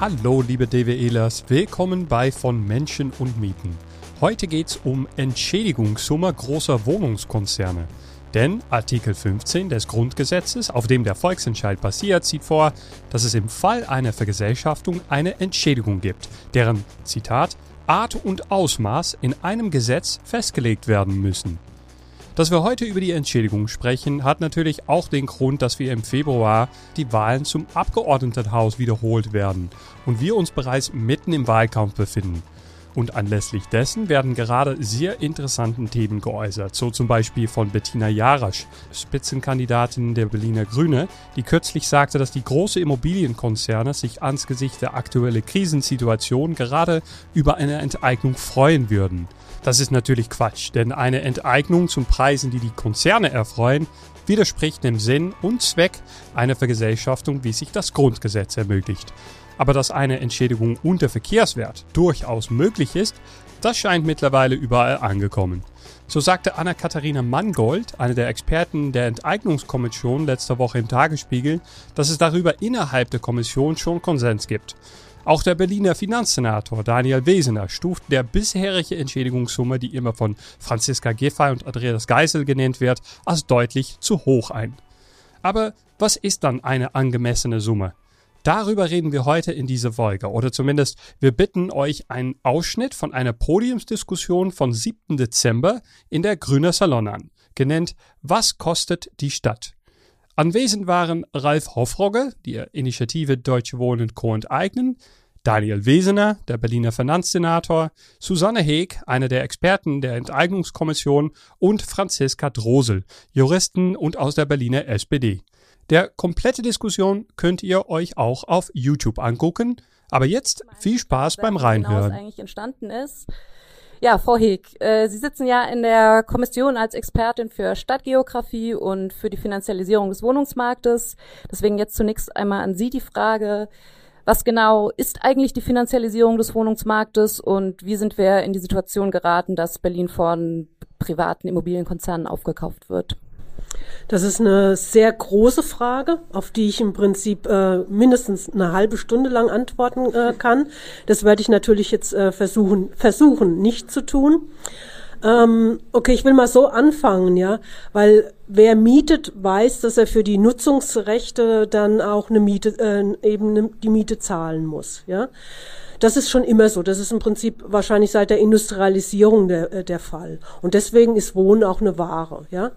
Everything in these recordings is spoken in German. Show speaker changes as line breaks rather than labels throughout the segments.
Hallo liebe DWElers, willkommen bei Von Menschen und Mieten. Heute geht's um Entschädigungssumme großer Wohnungskonzerne. Denn Artikel 15 des Grundgesetzes, auf dem der Volksentscheid basiert, sieht vor, dass es im Fall einer Vergesellschaftung eine Entschädigung gibt, deren, Zitat, Art und Ausmaß in einem Gesetz festgelegt werden müssen. Dass wir heute über die Entschädigung sprechen, hat natürlich auch den Grund, dass wir im Februar die Wahlen zum Abgeordnetenhaus wiederholt werden und wir uns bereits mitten im Wahlkampf befinden. Und anlässlich dessen werden gerade sehr interessanten Themen geäußert, so zum Beispiel von Bettina Jarasch, Spitzenkandidatin der Berliner Grüne, die kürzlich sagte, dass die große Immobilienkonzerne sich angesichts der aktuellen Krisensituation gerade über eine Enteignung freuen würden. Das ist natürlich Quatsch, denn eine Enteignung zum Preisen, die die Konzerne erfreuen, widerspricht dem Sinn und Zweck einer Vergesellschaftung, wie sich das Grundgesetz ermöglicht. Aber dass eine Entschädigung unter Verkehrswert durchaus möglich ist, das scheint mittlerweile überall angekommen. So sagte Anna-Katharina Mangold, eine der Experten der Enteignungskommission letzter Woche im Tagesspiegel, dass es darüber innerhalb der Kommission schon Konsens gibt. Auch der Berliner Finanzsenator Daniel Wesener stuft der bisherige Entschädigungssumme, die immer von Franziska Giffey und Andreas Geisel genannt wird, als deutlich zu hoch ein. Aber was ist dann eine angemessene Summe? Darüber reden wir heute in dieser Folge. Oder zumindest wir bitten euch einen Ausschnitt von einer Podiumsdiskussion von 7. Dezember in der Grüner Salon an, genannt Was kostet die Stadt? Anwesend waren Ralf Hoffrogge, die Initiative Deutsche Wohnen Co. enteignen, Daniel Wesener, der Berliner Finanzsenator, Susanne Heeg, eine der Experten der Enteignungskommission und Franziska Drosel, Juristen und aus der Berliner SPD. Der komplette Diskussion könnt ihr euch auch auf YouTube angucken. Aber jetzt viel Spaß beim Reinhören.
eigentlich entstanden ist. Ja, Frau Heeg, äh, Sie sitzen ja in der Kommission als Expertin für Stadtgeografie und für die Finanzialisierung des Wohnungsmarktes. Deswegen jetzt zunächst einmal an Sie die Frage, was genau ist eigentlich die Finanzialisierung des Wohnungsmarktes und wie sind wir in die Situation geraten, dass Berlin von privaten Immobilienkonzernen aufgekauft wird?
Das ist eine sehr große Frage, auf die ich im Prinzip äh, mindestens eine halbe Stunde lang antworten äh, kann. Das werde ich natürlich jetzt äh, versuchen, versuchen nicht zu tun. Ähm, okay, ich will mal so anfangen, ja, weil wer mietet, weiß, dass er für die Nutzungsrechte dann auch eine Miete, äh, eben eine, die Miete zahlen muss, ja. Das ist schon immer so. Das ist im Prinzip wahrscheinlich seit der Industrialisierung der, äh, der Fall. Und deswegen ist Wohnen auch eine Ware. Ja?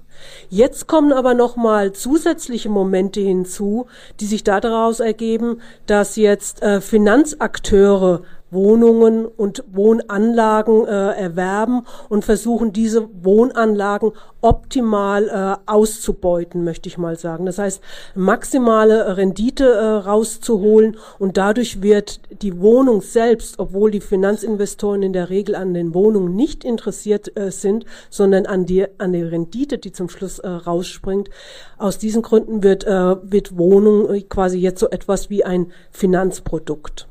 Jetzt kommen aber nochmal zusätzliche Momente hinzu, die sich daraus ergeben, dass jetzt äh, Finanzakteure Wohnungen und Wohnanlagen äh, erwerben und versuchen, diese Wohnanlagen optimal äh, auszubeuten, möchte ich mal sagen. Das heißt, maximale Rendite äh, rauszuholen und dadurch wird die Wohnung selbst, obwohl die Finanzinvestoren in der Regel an den Wohnungen nicht interessiert äh, sind, sondern an die, an der Rendite, die zum Schluss äh, rausspringt, aus diesen Gründen wird, äh, wird Wohnung quasi jetzt so etwas wie ein Finanzprodukt.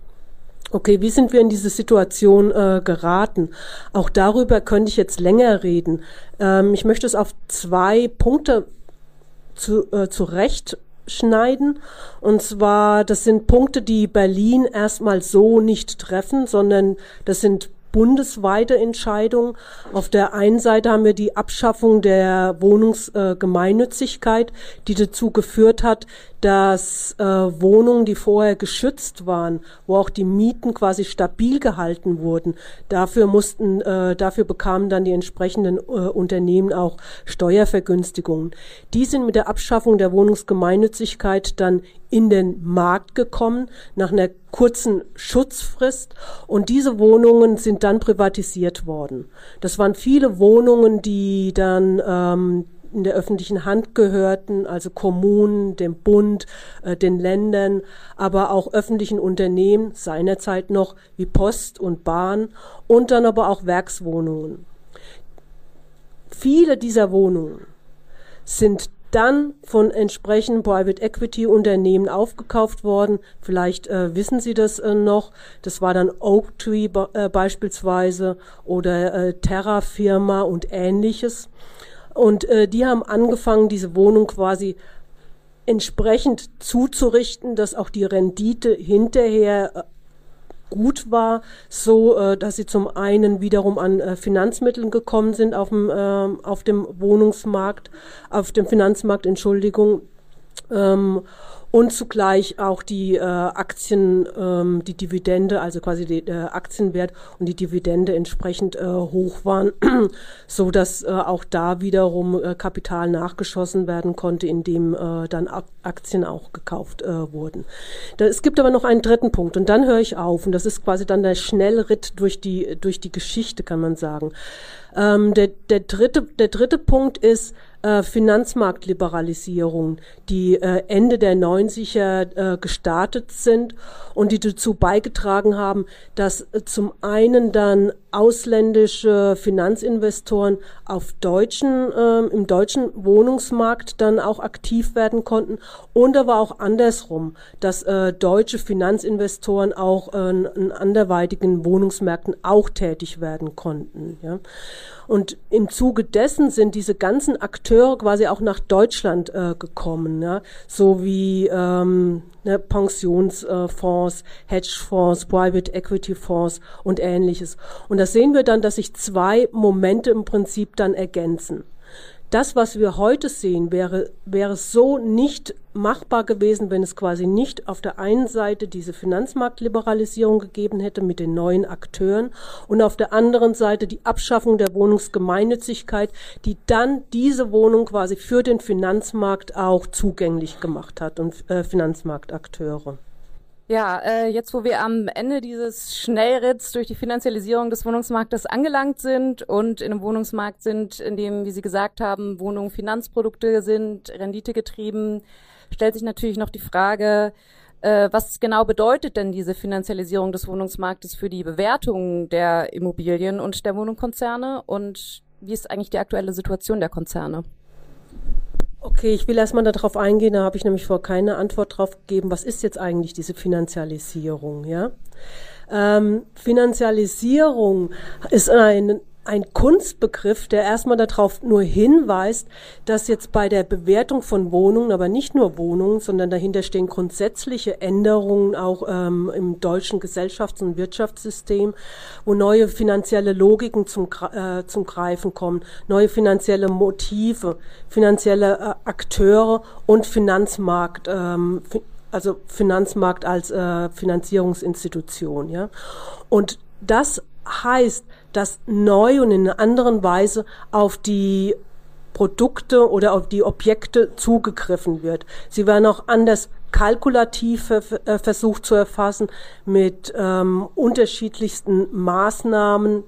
Okay, wie sind wir in diese Situation äh, geraten? Auch darüber könnte ich jetzt länger reden. Ähm, ich möchte es auf zwei Punkte zu, äh, zurechtschneiden. Und zwar, das sind Punkte, die Berlin erstmal so nicht treffen, sondern das sind bundesweite Entscheidung. Auf der einen Seite haben wir die Abschaffung der Wohnungsgemeinnützigkeit, äh, die dazu geführt hat, dass äh, Wohnungen, die vorher geschützt waren, wo auch die Mieten quasi stabil gehalten wurden, dafür mussten, äh, dafür bekamen dann die entsprechenden äh, Unternehmen auch Steuervergünstigungen. Die sind mit der Abschaffung der Wohnungsgemeinnützigkeit dann in den Markt gekommen nach einer kurzen Schutzfrist und diese Wohnungen sind dann privatisiert worden. Das waren viele Wohnungen, die dann ähm, in der öffentlichen Hand gehörten, also Kommunen, dem Bund, äh, den Ländern, aber auch öffentlichen Unternehmen seinerzeit noch wie Post und Bahn und dann aber auch Werkswohnungen. Viele dieser Wohnungen sind dann von entsprechenden Private Equity Unternehmen aufgekauft worden. Vielleicht äh, wissen Sie das äh, noch. Das war dann Oak Tree äh, beispielsweise oder äh, Terra Firma und ähnliches. Und äh, die haben angefangen, diese Wohnung quasi entsprechend zuzurichten, dass auch die Rendite hinterher äh, gut war, so äh, dass sie zum einen wiederum an äh, Finanzmitteln gekommen sind auf dem, äh, auf dem Wohnungsmarkt, auf dem Finanzmarkt, Entschuldigung. Ähm, und zugleich auch die äh, Aktien, ähm, die Dividende, also quasi der äh, Aktienwert und die Dividende entsprechend äh, hoch waren, so dass äh, auch da wiederum äh, Kapital nachgeschossen werden konnte, indem äh, dann Aktien auch gekauft äh, wurden. Da, es gibt aber noch einen dritten Punkt und dann höre ich auf und das ist quasi dann der Schnellritt durch die durch die Geschichte, kann man sagen. Ähm, der, der dritte der dritte Punkt ist äh, Finanzmarktliberalisierung, die äh, Ende der 90er äh, gestartet sind und die dazu beigetragen haben, dass äh, zum einen dann ausländische Finanzinvestoren auf deutschen, äh, im deutschen Wohnungsmarkt dann auch aktiv werden konnten und aber auch andersrum, dass äh, deutsche Finanzinvestoren auch äh, in anderweitigen Wohnungsmärkten auch tätig werden konnten. Ja. Und im Zuge dessen sind diese ganzen Akteure quasi auch nach Deutschland äh, gekommen, ja? so wie ähm, ne, Pensionsfonds, Hedgefonds, Private Equity Fonds und ähnliches. Und da sehen wir dann, dass sich zwei Momente im Prinzip dann ergänzen das, was wir heute sehen, wäre, wäre so nicht machbar gewesen, wenn es quasi nicht auf der einen Seite diese Finanzmarktliberalisierung gegeben hätte mit den neuen Akteuren und auf der anderen Seite die Abschaffung der Wohnungsgemeinnützigkeit, die dann diese Wohnung quasi für den Finanzmarkt auch zugänglich gemacht hat und äh, Finanzmarktakteure.
Ja, äh, jetzt wo wir am Ende dieses Schnellritts durch die Finanzialisierung des Wohnungsmarktes angelangt sind und in einem Wohnungsmarkt sind, in dem, wie Sie gesagt haben, Wohnungen Finanzprodukte sind, renditegetrieben, stellt sich natürlich noch die Frage, äh, was genau bedeutet denn diese Finanzialisierung des Wohnungsmarktes für die Bewertung der Immobilien und der Wohnungskonzerne und wie ist eigentlich die aktuelle Situation der Konzerne?
Okay, ich will erstmal darauf eingehen, da habe ich nämlich vor keine Antwort drauf gegeben. Was ist jetzt eigentlich diese Finanzialisierung? Ja? Ähm, Finanzialisierung ist ein ein Kunstbegriff, der erstmal darauf nur hinweist, dass jetzt bei der Bewertung von Wohnungen, aber nicht nur Wohnungen, sondern dahinter stehen grundsätzliche Änderungen auch ähm, im deutschen Gesellschafts- und Wirtschaftssystem, wo neue finanzielle Logiken zum, äh, zum Greifen kommen, neue finanzielle Motive, finanzielle äh, Akteure und Finanzmarkt, ähm, also Finanzmarkt als äh, Finanzierungsinstitution, ja. Und das heißt, dass neu und in einer anderen Weise auf die Produkte oder auf die Objekte zugegriffen wird. Sie werden auch anders kalkulativ äh, versucht zu erfassen mit ähm, unterschiedlichsten Maßnahmen,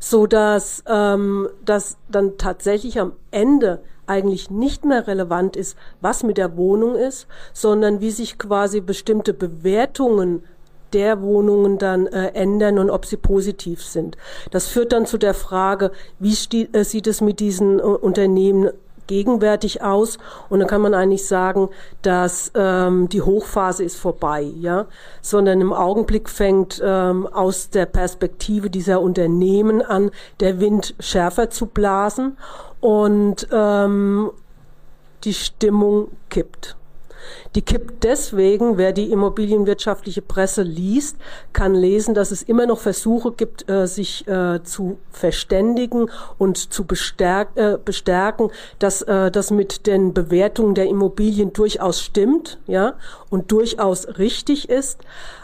so dass ähm, das dann tatsächlich am Ende eigentlich nicht mehr relevant ist, was mit der Wohnung ist, sondern wie sich quasi bestimmte Bewertungen der Wohnungen dann äh, ändern und ob sie positiv sind. Das führt dann zu der Frage, wie äh, sieht es mit diesen äh, Unternehmen gegenwärtig aus und dann kann man eigentlich sagen, dass ähm, die Hochphase ist vorbei, ja, sondern im Augenblick fängt ähm, aus der Perspektive dieser Unternehmen an, der Wind schärfer zu blasen und ähm, die Stimmung kippt. Die kippt deswegen, wer die immobilienwirtschaftliche Presse liest, kann lesen, dass es immer noch Versuche gibt, äh, sich äh, zu verständigen und zu äh, bestärken, dass das mit den Bewertungen der Immobilien durchaus stimmt, ja, und durchaus richtig ist.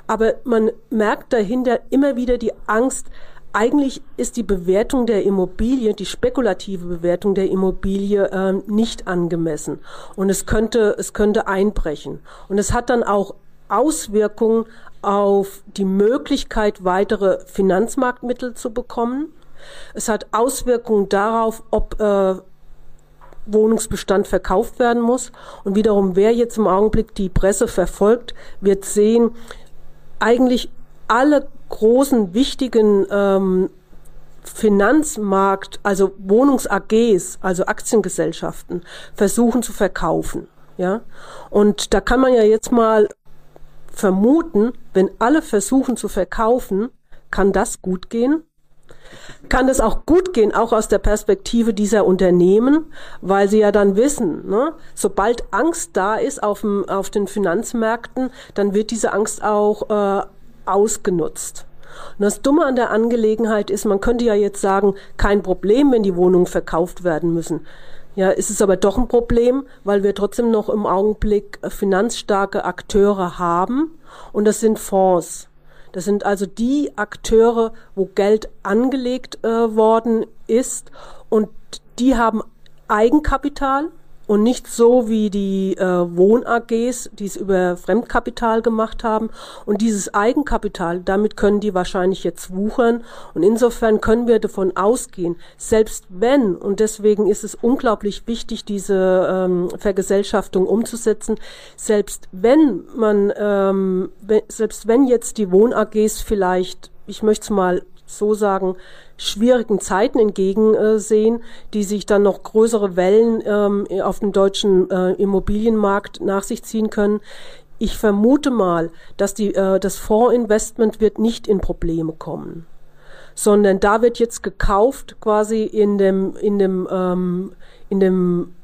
Aber man merkt dahinter immer wieder die Angst, eigentlich ist die Bewertung der Immobilie, die spekulative Bewertung der Immobilie äh, nicht angemessen. Und es könnte, es könnte einbrechen. Und es hat dann auch Auswirkungen auf die Möglichkeit, weitere Finanzmarktmittel zu bekommen. Es hat Auswirkungen darauf, ob äh, Wohnungsbestand verkauft werden muss. Und wiederum, wer jetzt im Augenblick die Presse verfolgt, wird sehen, eigentlich alle großen wichtigen ähm, Finanzmarkt, also Wohnungs-AGs, also Aktiengesellschaften, versuchen zu verkaufen. Ja, und da kann man ja jetzt mal vermuten, wenn alle versuchen zu verkaufen, kann das gut gehen? Kann das auch gut gehen, auch aus der Perspektive dieser Unternehmen, weil sie ja dann wissen, ne, sobald Angst da ist auf, dem, auf den Finanzmärkten, dann wird diese Angst auch äh, ausgenutzt. Und das Dumme an der Angelegenheit ist, man könnte ja jetzt sagen, kein Problem, wenn die Wohnungen verkauft werden müssen. Ja, ist es aber doch ein Problem, weil wir trotzdem noch im Augenblick finanzstarke Akteure haben und das sind Fonds. Das sind also die Akteure, wo Geld angelegt äh, worden ist und die haben Eigenkapital und nicht so wie die äh, Wohn-AGs, die es über Fremdkapital gemacht haben. Und dieses Eigenkapital, damit können die wahrscheinlich jetzt wuchern. Und insofern können wir davon ausgehen, selbst wenn, und deswegen ist es unglaublich wichtig, diese ähm, Vergesellschaftung umzusetzen, selbst wenn man, ähm, selbst wenn jetzt die Wohn-AGs vielleicht, ich möchte es mal so sagen, schwierigen Zeiten entgegensehen, die sich dann noch größere Wellen ähm, auf dem deutschen äh, Immobilienmarkt nach sich ziehen können. Ich vermute mal, dass die, äh, das Fondsinvestment wird nicht in Probleme kommen, sondern da wird jetzt gekauft quasi in dem, in dem, ähm, in dem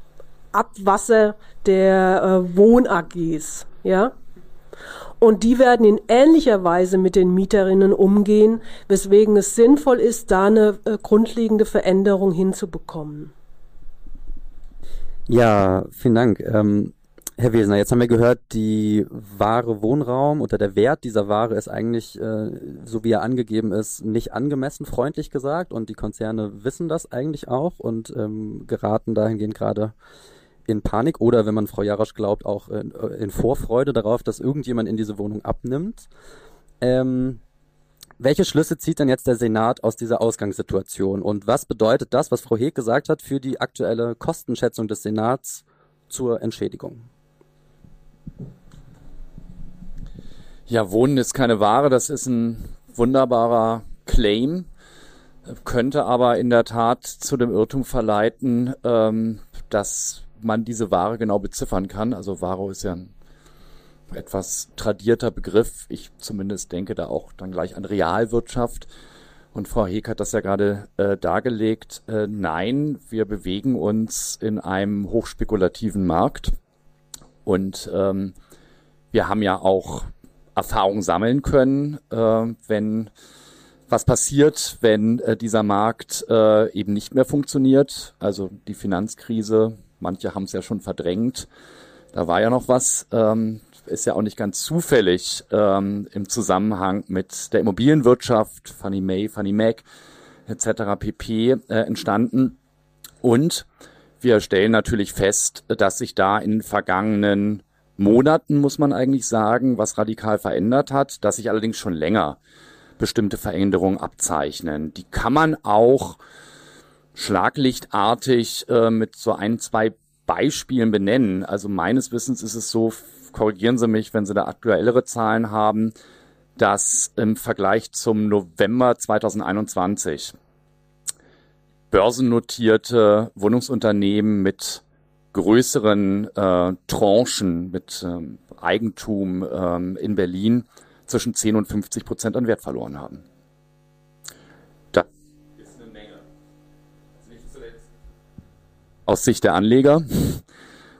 Abwasser der äh, Wohn-AGs, ja. Und die werden in ähnlicher Weise mit den Mieterinnen umgehen, weswegen es sinnvoll ist, da eine äh, grundlegende Veränderung hinzubekommen.
Ja, vielen Dank. Ähm, Herr Wesner, jetzt haben wir gehört, die wahre Wohnraum oder der Wert dieser Ware ist eigentlich, äh, so wie er angegeben ist, nicht angemessen, freundlich gesagt. Und die Konzerne wissen das eigentlich auch und ähm, geraten dahingehend gerade in Panik oder, wenn man Frau Jarasch glaubt, auch in, in Vorfreude darauf, dass irgendjemand in diese Wohnung abnimmt. Ähm, welche Schlüsse zieht denn jetzt der Senat aus dieser Ausgangssituation und was bedeutet das, was Frau Heek gesagt hat, für die aktuelle Kostenschätzung des Senats zur Entschädigung?
Ja, Wohnen ist keine Ware, das ist ein wunderbarer Claim, könnte aber in der Tat zu dem Irrtum verleiten, ähm, dass man diese Ware genau beziffern kann. Also Ware ist ja ein etwas tradierter Begriff. Ich zumindest denke da auch dann gleich an Realwirtschaft. Und Frau Heek hat das ja gerade äh, dargelegt. Äh, nein, wir bewegen uns in einem hochspekulativen Markt. Und ähm, wir haben ja auch Erfahrung sammeln können, äh, wenn was passiert, wenn äh, dieser Markt äh, eben nicht mehr funktioniert. Also die Finanzkrise Manche haben es ja schon verdrängt. Da war ja noch was. Ähm, ist ja auch nicht ganz zufällig ähm, im Zusammenhang mit der Immobilienwirtschaft, Fannie Mae, Fannie Mac etc. pp. Äh, entstanden. Und wir stellen natürlich fest, dass sich da in den vergangenen Monaten, muss man eigentlich sagen, was radikal verändert hat, dass sich allerdings schon länger bestimmte Veränderungen abzeichnen. Die kann man auch schlaglichtartig äh, mit so ein, zwei Beispielen benennen. Also meines Wissens ist es so, korrigieren Sie mich, wenn Sie da aktuellere Zahlen haben, dass im Vergleich zum November 2021 börsennotierte Wohnungsunternehmen mit größeren äh, Tranchen, mit ähm, Eigentum ähm, in Berlin zwischen 10 und 50 Prozent an Wert verloren haben. Aus Sicht der Anleger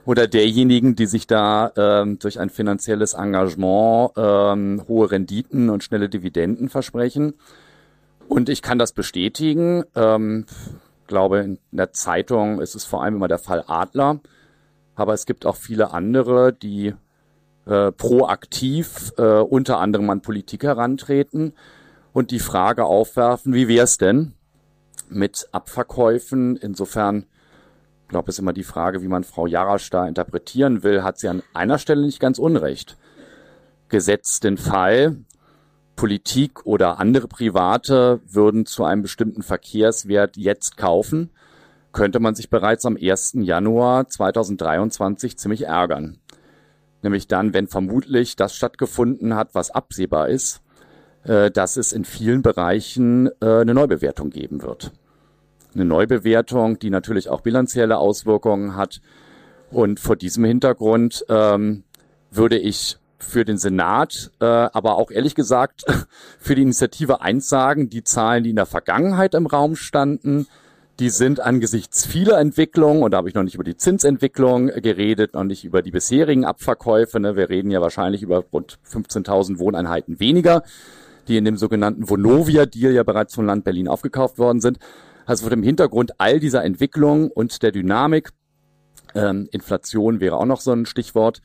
oder derjenigen, die sich da ähm, durch ein finanzielles Engagement ähm, hohe Renditen und schnelle Dividenden versprechen. Und ich kann das bestätigen. Ähm, glaube, in der Zeitung ist es vor allem immer der Fall Adler. Aber es gibt auch viele andere, die äh, proaktiv äh, unter anderem an Politik herantreten und die Frage aufwerfen, wie wäre es denn mit Abverkäufen? Insofern glaube, es ist immer die Frage, wie man Frau Jarasch da interpretieren will, hat sie an einer Stelle nicht ganz unrecht. Gesetzt den Fall, Politik oder andere Private würden zu einem bestimmten Verkehrswert jetzt kaufen, könnte man sich bereits am 1. Januar 2023 ziemlich ärgern. Nämlich dann, wenn vermutlich das stattgefunden hat, was absehbar ist, äh, dass es in vielen Bereichen äh, eine Neubewertung geben wird. Eine Neubewertung, die natürlich auch bilanzielle Auswirkungen hat. Und vor diesem Hintergrund ähm, würde ich für den Senat, äh, aber auch ehrlich gesagt für die Initiative eins sagen, die Zahlen, die in der Vergangenheit im Raum standen, die sind angesichts vieler Entwicklungen, und da habe ich noch nicht über die Zinsentwicklung geredet, noch nicht über die bisherigen Abverkäufe, ne, wir reden ja wahrscheinlich über rund 15.000 Wohneinheiten weniger, die in dem sogenannten Vonovia-Deal ja bereits vom Land Berlin aufgekauft worden sind. Also vor dem Hintergrund all dieser Entwicklung und der Dynamik, ähm, Inflation wäre auch noch so ein Stichwort,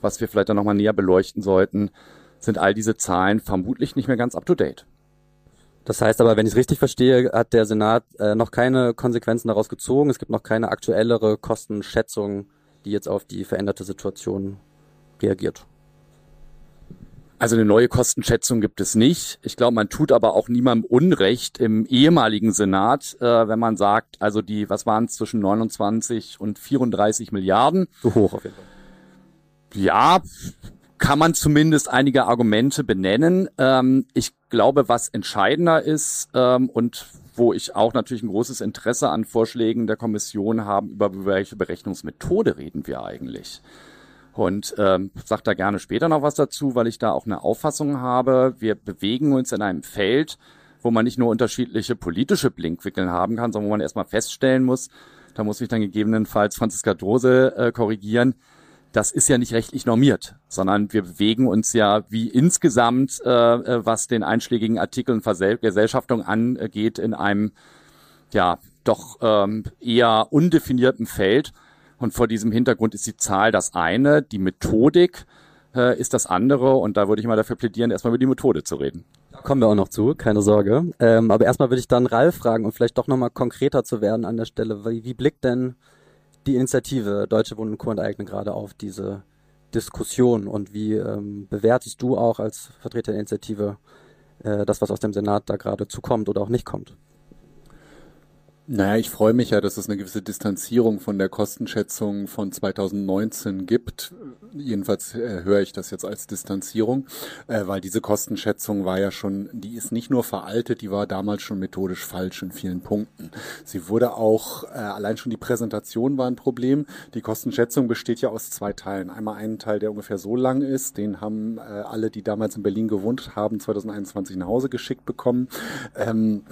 was wir vielleicht dann nochmal näher beleuchten sollten, sind all diese Zahlen vermutlich nicht mehr ganz up-to-date.
Das heißt aber, wenn ich es richtig verstehe, hat der Senat äh, noch keine Konsequenzen daraus gezogen. Es gibt noch keine aktuellere Kostenschätzung, die jetzt auf die veränderte Situation reagiert.
Also eine neue Kostenschätzung gibt es nicht. Ich glaube, man tut aber auch niemandem Unrecht im ehemaligen Senat, äh, wenn man sagt, also die, was waren es zwischen 29 und 34 Milliarden?
Zu hoch auf jeden Fall.
Ja, kann man zumindest einige Argumente benennen. Ähm, ich glaube, was entscheidender ist ähm, und wo ich auch natürlich ein großes Interesse an Vorschlägen der Kommission haben, über welche Berechnungsmethode reden wir eigentlich. Und ähm, sage da gerne später noch was dazu, weil ich da auch eine Auffassung habe. Wir bewegen uns in einem Feld, wo man nicht nur unterschiedliche politische Blinkwickeln haben kann, sondern wo man erstmal feststellen muss, da muss ich dann gegebenenfalls Franziska Drose äh, korrigieren, das ist ja nicht rechtlich normiert, sondern wir bewegen uns ja wie insgesamt, äh, äh was den einschlägigen Artikeln Gesellschaftung angeht, in einem ja doch ähm, eher undefinierten Feld. Und vor diesem Hintergrund ist die Zahl das eine, die Methodik äh, ist das andere. Und da würde ich mal dafür plädieren, erstmal über die Methode zu reden.
Da kommen wir auch noch zu, keine Sorge. Ähm, aber erstmal würde ich dann Ralf fragen, um vielleicht doch nochmal konkreter zu werden an der Stelle. Wie, wie blickt denn die Initiative Deutsche Wohnen und Co. enteignen gerade auf diese Diskussion und wie ähm, bewertest du auch als Vertreter der Initiative äh, das, was aus dem Senat da gerade zukommt oder auch nicht kommt?
Naja, ich freue mich ja, dass es eine gewisse Distanzierung von der Kostenschätzung von 2019 gibt. Jedenfalls äh, höre ich das jetzt als Distanzierung, äh, weil diese Kostenschätzung war ja schon, die ist nicht nur veraltet, die war damals schon methodisch falsch in vielen Punkten. Sie wurde auch, äh, allein schon die Präsentation war ein Problem. Die Kostenschätzung besteht ja aus zwei Teilen. Einmal einen Teil, der ungefähr so lang ist, den haben äh, alle, die damals in Berlin gewohnt haben, 2021 nach Hause geschickt bekommen. Ähm,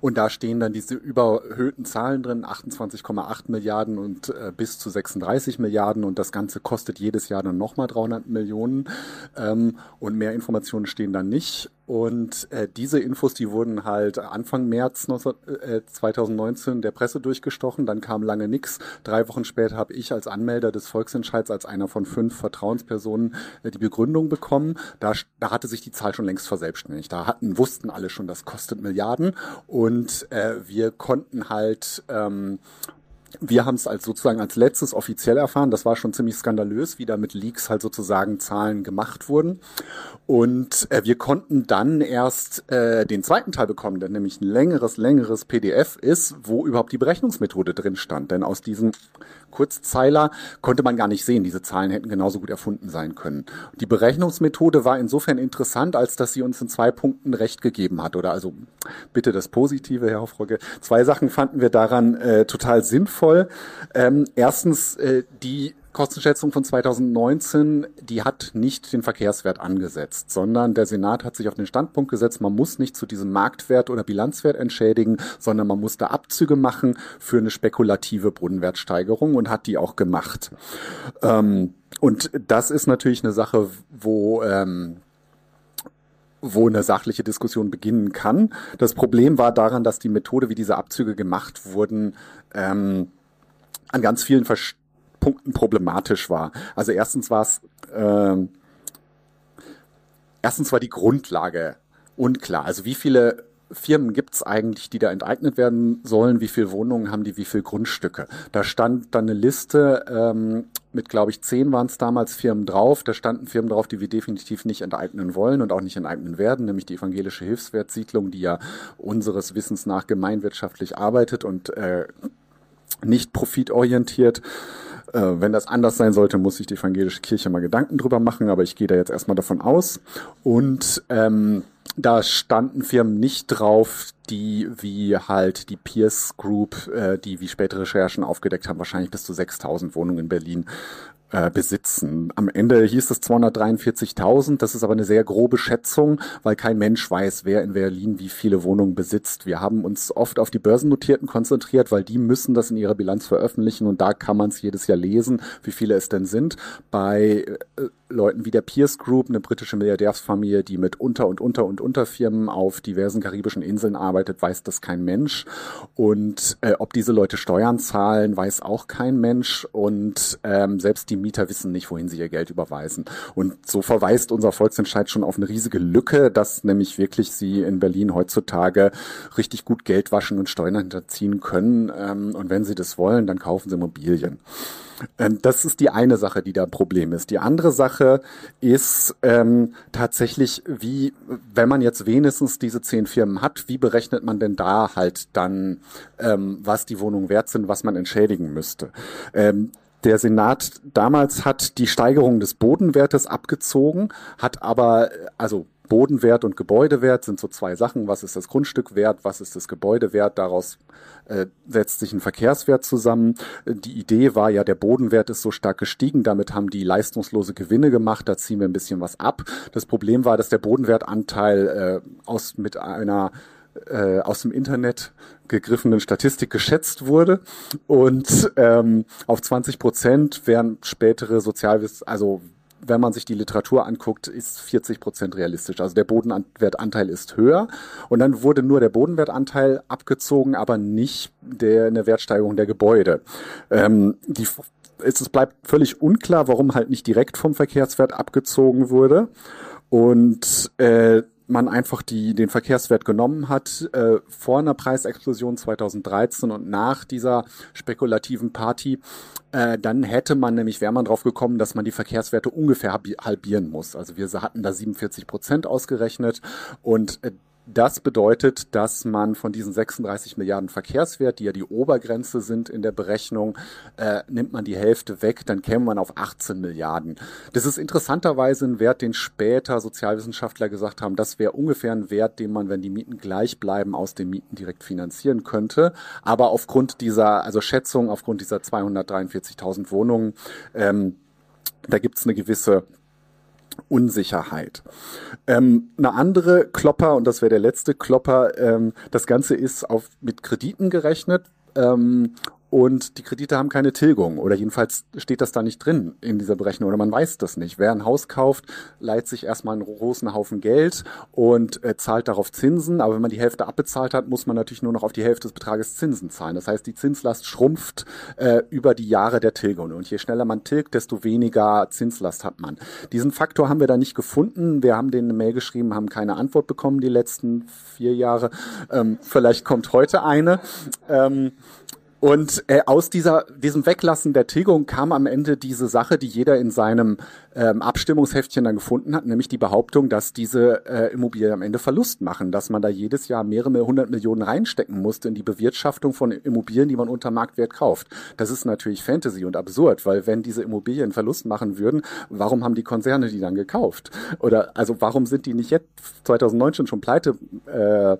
und da stehen dann diese überhöhten Zahlen drin, 28,8 Milliarden und äh, bis zu 36 Milliarden. Und das Ganze kostet jedes Jahr dann nochmal 300 Millionen. Ähm, und mehr Informationen stehen dann nicht. Und äh, diese Infos, die wurden halt Anfang März 19, äh, 2019 der Presse durchgestochen. Dann kam lange nix. Drei Wochen später habe ich als Anmelder des Volksentscheids als einer von fünf Vertrauenspersonen äh, die Begründung bekommen. Da, da hatte sich die Zahl schon längst verselbstständigt. Da hatten wussten alle schon, das kostet Milliarden. Und äh, wir konnten halt ähm, wir haben es als sozusagen als letztes offiziell erfahren. Das war schon ziemlich skandalös, wie da mit Leaks halt sozusagen Zahlen gemacht wurden. Und äh, wir konnten dann erst äh, den zweiten Teil bekommen, der nämlich ein längeres, längeres PDF ist, wo überhaupt die Berechnungsmethode drin stand. Denn aus diesem Kurzzeiler konnte man gar nicht sehen. Diese Zahlen hätten genauso gut erfunden sein können. Die Berechnungsmethode war insofern interessant, als dass sie uns in zwei Punkten recht gegeben hat. Oder also bitte das Positive, Herr Hofrogge. Zwei Sachen fanden wir daran äh, total sinnvoll. Ähm, erstens, äh, die Kostenschätzung von 2019, die hat nicht den Verkehrswert angesetzt, sondern der Senat hat sich auf den Standpunkt gesetzt, man muss nicht zu diesem Marktwert oder Bilanzwert entschädigen, sondern man muss da Abzüge machen für eine spekulative Bodenwertsteigerung und hat die auch gemacht. Ähm, und das ist natürlich eine Sache, wo ähm, wo eine sachliche Diskussion beginnen kann. Das Problem war daran, dass die Methode, wie diese Abzüge gemacht wurden, ähm, an ganz vielen Verst Punkten problematisch war. Also erstens war es, äh, erstens war die Grundlage unklar. Also wie viele Firmen gibt's eigentlich, die da enteignet werden sollen? Wie viele Wohnungen haben die? Wie viele Grundstücke? Da stand dann eine Liste ähm, mit, glaube ich, zehn waren es damals Firmen drauf. Da standen Firmen drauf, die wir definitiv nicht enteignen wollen und auch nicht enteignen werden, nämlich die evangelische Hilfswertsiedlung, die ja unseres Wissens nach gemeinwirtschaftlich arbeitet und äh, nicht profitorientiert. Äh, wenn das anders sein sollte, muss sich die evangelische Kirche mal Gedanken drüber machen, aber ich gehe da jetzt erstmal davon aus. Und ähm, da standen Firmen nicht drauf, die wie halt die Pierce Group, äh, die wie spätere Recherchen aufgedeckt haben, wahrscheinlich bis zu 6000 Wohnungen in Berlin äh, besitzen. Am Ende hieß es 243.000. Das ist aber eine sehr grobe Schätzung, weil kein Mensch weiß, wer in Berlin wie viele Wohnungen besitzt. Wir haben uns oft auf die Börsennotierten konzentriert, weil die müssen das in ihrer Bilanz veröffentlichen und da kann man es jedes Jahr lesen, wie viele es denn sind. Bei äh, Leuten wie der Pierce Group, eine britische Milliardärsfamilie, die mit Unter- und Unter- und Unterfirmen auf diversen karibischen Inseln arbeitet, weiß das kein Mensch. Und äh, ob diese Leute Steuern zahlen, weiß auch kein Mensch. Und ähm, selbst die Mieter wissen nicht, wohin sie ihr Geld überweisen. Und so verweist unser Volksentscheid schon auf eine riesige Lücke, dass nämlich wirklich sie in Berlin heutzutage richtig gut Geld waschen und Steuern hinterziehen können. Ähm, und wenn sie das wollen, dann kaufen sie Immobilien. Ähm, das ist die eine Sache, die da ein Problem ist. Die andere Sache ist ähm, tatsächlich, wie, wenn man jetzt wenigstens diese zehn Firmen hat, wie berechnet man denn da halt dann, ähm, was die Wohnungen wert sind, was man entschädigen müsste? Ähm, der Senat damals hat die Steigerung des Bodenwertes abgezogen, hat aber, also Bodenwert und Gebäudewert sind so zwei Sachen. Was ist das Grundstück wert? Was ist das Gebäude wert? Daraus äh, setzt sich ein Verkehrswert zusammen. Die Idee war ja, der Bodenwert ist so stark gestiegen. Damit haben die leistungslose Gewinne gemacht. Da ziehen wir ein bisschen was ab. Das Problem war, dass der Bodenwertanteil äh, aus mit einer äh, aus dem Internet gegriffenen Statistik geschätzt wurde und ähm, auf 20 Prozent wären spätere Sozialwiss also wenn man sich die Literatur anguckt, ist 40 Prozent realistisch. Also der Bodenwertanteil ist höher. Und dann wurde nur der Bodenwertanteil abgezogen, aber nicht der, eine Wertsteigerung der Gebäude. Ähm, die, es bleibt völlig unklar, warum halt nicht direkt vom Verkehrswert abgezogen wurde. Und äh, man einfach die, den Verkehrswert genommen hat äh, vor einer Preisexplosion 2013 und nach dieser spekulativen Party, äh, dann hätte man nämlich, wäre man drauf gekommen, dass man die Verkehrswerte ungefähr halbieren muss. Also wir hatten da 47 Prozent ausgerechnet und äh, das bedeutet, dass man von diesen 36 Milliarden Verkehrswert, die ja die Obergrenze sind in der Berechnung, äh, nimmt man die Hälfte weg, dann käme man auf 18 Milliarden. Das ist interessanterweise ein Wert, den später Sozialwissenschaftler gesagt haben, das wäre ungefähr ein Wert, den man, wenn die Mieten gleich bleiben, aus den Mieten direkt finanzieren könnte. Aber aufgrund dieser, also Schätzung, aufgrund dieser 243.000 Wohnungen, ähm, da gibt es eine gewisse Unsicherheit. Ähm, eine andere Klopper, und das wäre der letzte Klopper, ähm, das Ganze ist auf, mit Krediten gerechnet. Ähm, und die Kredite haben keine Tilgung oder jedenfalls steht das da nicht drin in dieser Berechnung oder man weiß das nicht. Wer ein Haus kauft, leiht sich erstmal einen großen Haufen Geld und äh, zahlt darauf Zinsen, aber wenn man die Hälfte abbezahlt hat, muss man natürlich nur noch auf die Hälfte des Betrages Zinsen zahlen. Das heißt, die Zinslast schrumpft äh, über die Jahre der Tilgung und je schneller man tilgt, desto weniger Zinslast hat man. Diesen Faktor haben wir da nicht gefunden. Wir haben denen eine Mail geschrieben, haben keine Antwort bekommen die letzten vier Jahre. Ähm, vielleicht kommt heute eine. Ähm, und äh, aus dieser, diesem Weglassen der Tilgung kam am Ende diese Sache, die jeder in seinem ähm, Abstimmungsheftchen dann gefunden hat, nämlich die Behauptung, dass diese äh, Immobilien am Ende Verlust machen, dass man da jedes Jahr mehrere hundert Millionen reinstecken musste in die Bewirtschaftung von Immobilien, die man unter Marktwert kauft. Das ist natürlich Fantasy und absurd, weil wenn diese Immobilien Verlust machen würden, warum haben die Konzerne die dann gekauft? Oder also warum sind die nicht jetzt 2019 schon pleite? Äh,